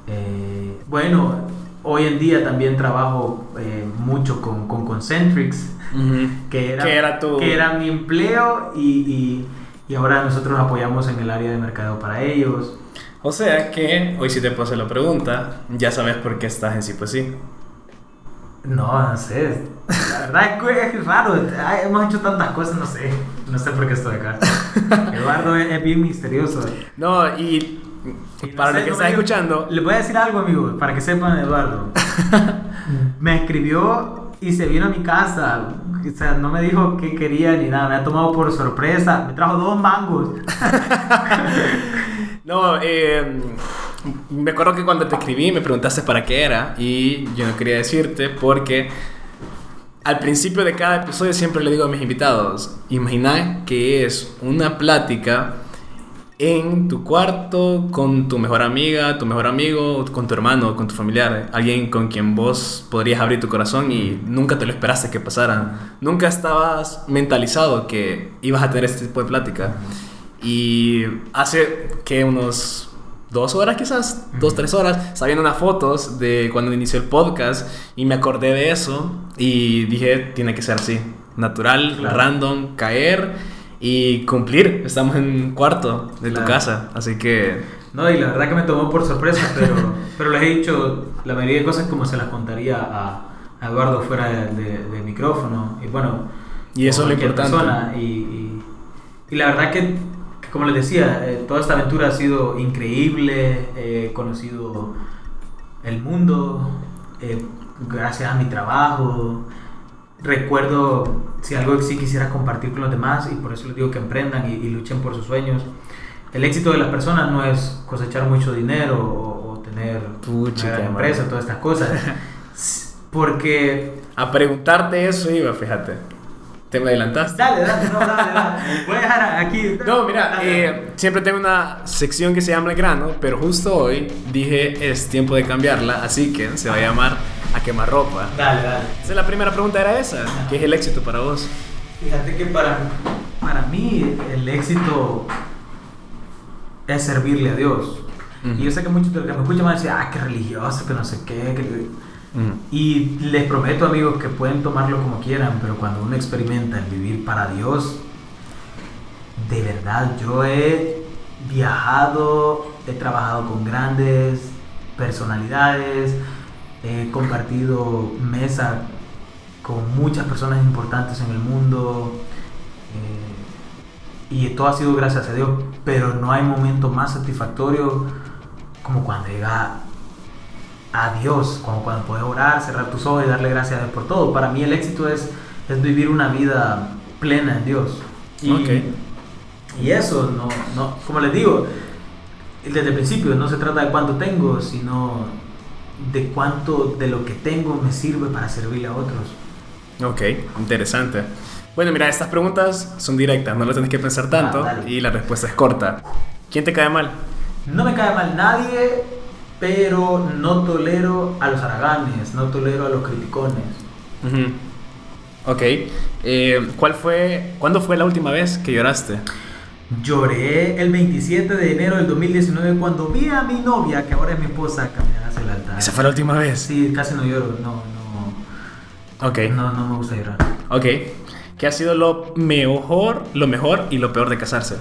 eh, bueno, hoy en día también trabajo eh, mucho con, con Concentrix, Ujú. que era, Que era tu- que era mi empleo y, y, y ahora nosotros nos apoyamos en el área de mercadeo para ellos. O sea que hoy sí te puedo hacer la pregunta, ya sabes por qué estás en sí, pues sí. No, no sé. La verdad es que es raro. Ay, hemos hecho tantas cosas, no sé. No sé por qué estoy acá. Eduardo es, es bien misterioso. No, y Y para los que están escuchando, Le voy a decir algo, amigos, para que sepan, Eduardo. me escribió y se vino a mi casa. O sea, no me dijo qué quería ni nada. Me ha tomado por sorpresa. Me trajo dos mangos. No, eh, me acuerdo que cuando te escribí me preguntaste para qué era y yo no quería decirte porque al principio de cada episodio siempre le digo a mis invitados, imagina que es una plática en tu cuarto con tu mejor amiga, tu mejor amigo, con tu hermano, con tu familiar, alguien con quien vos podrías abrir tu corazón y nunca te lo esperaste que pasara. Nunca estabas mentalizado que ibas a tener este tipo de plática. Y hace que unos dos horas quizás, dos, tres horas, estaba viendo unas fotos de cuando inició el podcast y me acordé de eso y dije, tiene que ser así, natural, Claro. random, caer y cumplir. Estamos en cuarto de tu casa, así que... No, y la verdad que me tomó por sorpresa, pero, pero les he dicho la mayoría de cosas como se las contaría a, a Eduardo fuera de, de- de micrófono. Y bueno, Y eso es lo importante. persona. Y, y, y la verdad que, que como les decía, eh, toda esta aventura ha sido increíble. He conocido el mundo eh, gracias a mi trabajo. Recuerdo si algo sí quisiera compartir con los demás y por eso les digo que emprendan y, y luchen por sus sueños. El éxito de las personas no es cosechar mucho dinero o, o tener Puchica, una gran empresa, todas estas cosas. Porque A preguntarte eso iba, fíjate. Te me adelantaste. Dale, dale, no, dale, dale. Voy a dejar aquí. No, mira, eh, siempre tengo una sección que se llama El Grano, pero justo hoy dije es tiempo de cambiarla, así que se va a llamar A Quemarropa. Dale, dale. Esa es la primera pregunta, era esa. ¿Qué es el éxito para vos? Fíjate que para, para mí el éxito es servirle a Dios. Y yo sé que muchos de los que me escuchan van a decir, ah, qué religioso, que no sé qué. que-". Y les prometo amigos que pueden tomarlo como quieran, pero cuando uno experimenta el vivir para Dios, de verdad yo he viajado, he trabajado con grandes personalidades, he compartido mesa con muchas personas importantes en el mundo eh, y todo ha sido gracias a Dios, pero no hay momento más satisfactorio como cuando llega a Dios, como cuando puedes orar, cerrar tus ojos y darle gracias a Dios por todo. Para mí el éxito es, es vivir una vida plena en Dios. Y, y eso, no, no, como les digo, desde el principio no se trata de cuánto tengo, sino de cuánto de lo que tengo me sirve para servirle a otros. Ok, interesante. Bueno, mira, estas preguntas son directas, no lo tienes que pensar tanto ah, y la respuesta es corta. ¿Quién te cae mal? No me cae mal nadie, pero no tolero a los araganes, no tolero a los criticones. Ok. Eh, ¿cuál fue, ¿Cuándo fue la última vez que lloraste? Lloré el 27 de enero del 2019 cuando vi a mi novia, que ahora es mi esposa, caminar hacia el altar. ¿Esa fue la última vez? Sí, casi no lloro, no, no. Ok. No, no me gusta llorar. Ok. ¿Qué ha sido lo mejor, lo mejor y lo peor de casarse?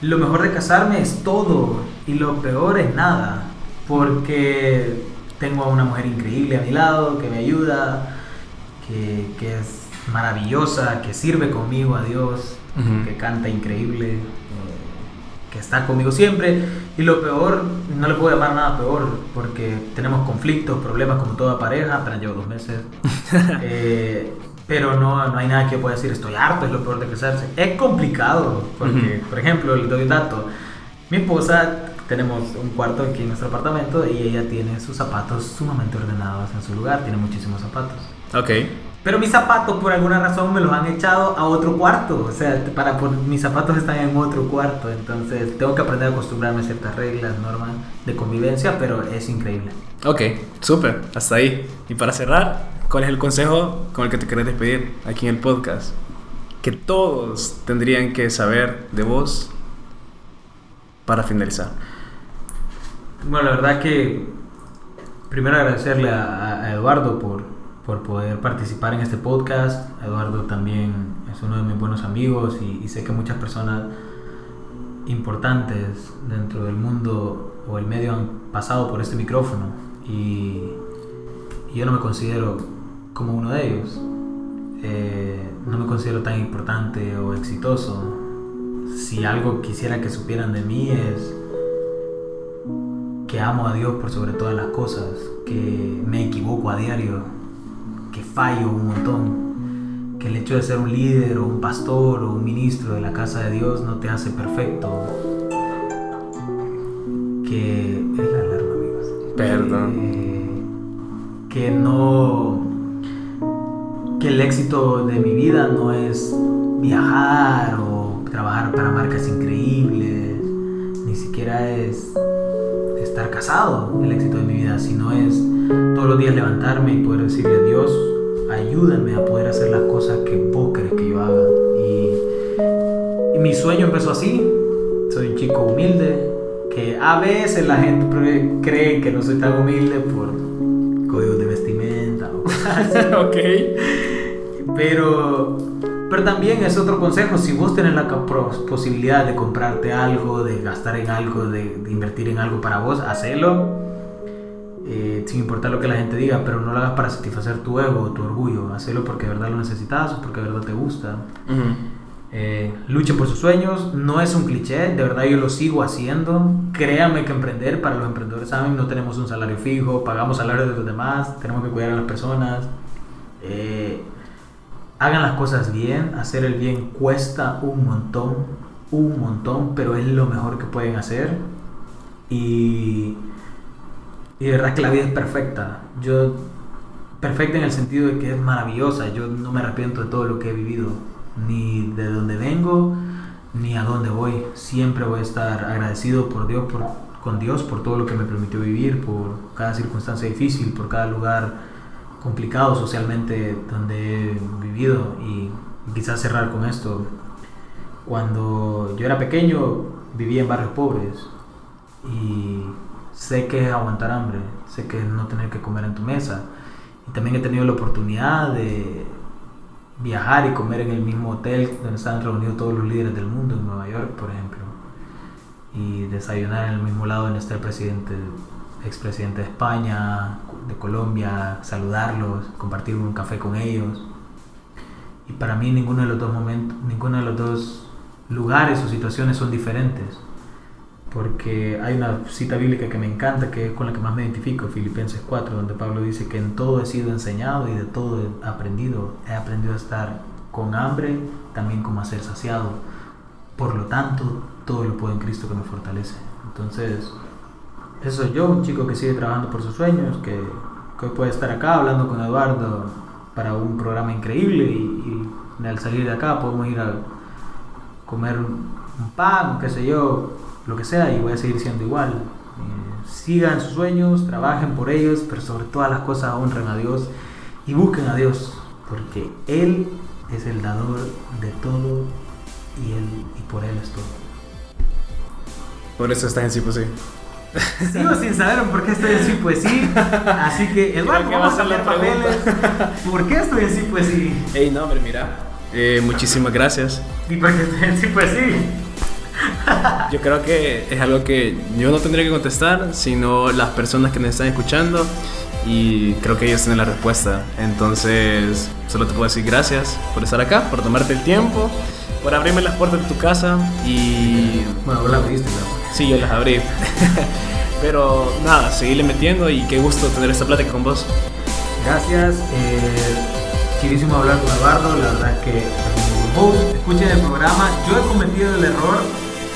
Lo mejor de casarme es todo y lo peor es nada, porque tengo a una mujer increíble a mi lado que me ayuda, que, que es maravillosa, que sirve conmigo a Dios, que canta increíble, eh, que está conmigo siempre. Y lo peor, no le puedo llamar nada peor, porque tenemos conflictos, problemas como toda pareja, apenas llevo dos meses. Eh, pero no, no hay nada que pueda decir, estoy harto, es lo peor de casarse. Es complicado, porque, por ejemplo, le doy un dato. Mi esposa, tenemos un cuarto aquí en nuestro apartamento y ella tiene sus zapatos sumamente ordenados en su lugar, tiene muchísimos zapatos. Ok. Pero mis zapatos por alguna razón me los han echado a otro cuarto. O sea, para, mis zapatos están en otro cuarto. Entonces tengo que aprender a acostumbrarme a ciertas reglas, normas de convivencia, pero es increíble. Ok, súper. Hasta ahí. Y para cerrar, ¿cuál es el consejo con el que te querés despedir aquí en el podcast? Que todos tendrían que saber de vos para finalizar. Bueno, la verdad que primero agradecerle a Eduardo por por poder participar en este podcast. Eduardo también es uno de mis buenos amigos y, sé que muchas personas importantes dentro del mundo o el medio han pasado por este micrófono y, yo no me considero como uno de ellos. Eh, no me considero tan importante o exitoso. Si algo quisiera que supieran de mí es que amo a Dios por sobre todas las cosas, que me equivoco a diario, fallo un montón, que el hecho de ser un líder o un pastor o un ministro de la casa de Dios no te hace perfecto, que es la alarma, amigos. Perdón. Que, no, que el éxito de mi vida no es viajar o trabajar para marcas increíbles, ni siquiera es estar casado el éxito de mi vida, sino es todos los días levantarme y poder decirle a Dios, ayúdame a poder hacer las cosas que vos querés que yo haga. Y, mi sueño empezó así. Soy un chico humilde, que a veces la gente cree que no soy tan humilde por códigos de vestimenta o cosas así. ok. Pero, pero también es otro consejo, si vos tenés la posibilidad de comprarte algo, de gastar en algo, de, de invertir en algo para vos, hacelo eh, sin importar lo que la gente diga, pero no lo hagas para satisfacer tu ego o tu orgullo, hazlo porque de verdad lo necesitas o porque de verdad te gusta. Eh, luchen por sus sueños, no es un cliché, de verdad yo lo sigo haciendo. Créanme que emprender, para los emprendedores saben, no tenemos un salario fijo, pagamos salarios de los demás, tenemos que cuidar a las personas. Eh, hagan las cosas bien, hacer el bien cuesta un montón, un montón, pero es lo mejor que pueden hacer. Y y de verdad que la vida es perfecta. Yo, perfecta en el sentido de que es maravillosa. Yo no me arrepiento de todo lo que he vivido, ni de dónde vengo, ni a dónde voy. Siempre voy a estar agradecido por Dios, por, con Dios por todo lo que me permitió vivir, por cada circunstancia difícil, por cada lugar complicado socialmente donde he vivido. Y quizás cerrar con esto. Cuando yo era pequeño vivía en barrios pobres y sé que es aguantar hambre, sé que es no tener que comer en tu mesa. Y también he tenido la oportunidad de viajar y comer en el mismo hotel donde están reunidos todos los líderes del mundo, en Nueva York, por ejemplo. Y desayunar en el mismo lado donde está el presidente, expresidente de España, de Colombia, saludarlos, compartir un café con ellos. Y para mí ninguno de los dos momentos, ninguno de los dos lugares o situaciones son diferentes. Porque hay una cita bíblica que me encanta, que es con la que más me identifico, Filipenses 4, donde Pablo dice que en todo he sido enseñado y de todo he aprendido. He aprendido a estar con hambre, también como a ser saciado. Por lo tanto, todo lo puedo en Cristo que me fortalece. Entonces, eso soy yo, un chico que sigue trabajando por sus sueños, que, que hoy puede estar acá hablando con Eduardo para un programa increíble y, y al salir de acá podemos ir a comer un pan, qué sé yo, lo que sea, y voy a seguir siendo igual. Eh, sigan sus sueños, trabajen por ellos, pero sobre todas las cosas honren a Dios y busquen a Dios, porque Él es el dador de todo y, él, y por Él es todo. Por eso estás en sí, pues sí. Sigo sin saber por qué estoy en sí, pues sí. Así que, Eduardo, que va a vamos cambiar papeles. ¿Por qué estoy en sí, pues sí? Ey, no, hombre, mira. Eh, muchísimas gracias. ¿Y por qué estoy en sí, pues sí? Yo creo que es algo que yo no tendría que contestar, sino las personas que nos están escuchando y creo que ellos tienen la respuesta. Entonces, solo te puedo decir gracias por estar acá, por tomarte el tiempo, por abrirme las puertas de tu casa y Bueno, vos la pediste, ¿no? sí, yo las abrí. Pero nada, seguirle metiendo y qué gusto tener esta plática con vos. Gracias. Eh, quirísimo hablar con Eduardo. La verdad es que escuchen el programa. Yo he cometido el error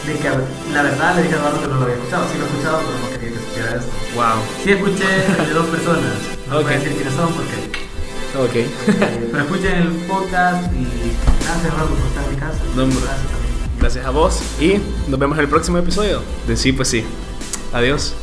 de que la verdad le dije a Eduardo que no lo había escuchado. Sí lo he escuchado, pero no quería que escuchara esto. Wow. Sí escuché el de dos personas. No Ok. voy a decir quiénes son porque. Ok. eh, pero escuchen el podcast y gracias Eduardo por estar en mi casa. No, gracias también. Gracias a vos y nos vemos en el próximo episodio de Sí, pues sí. Adiós.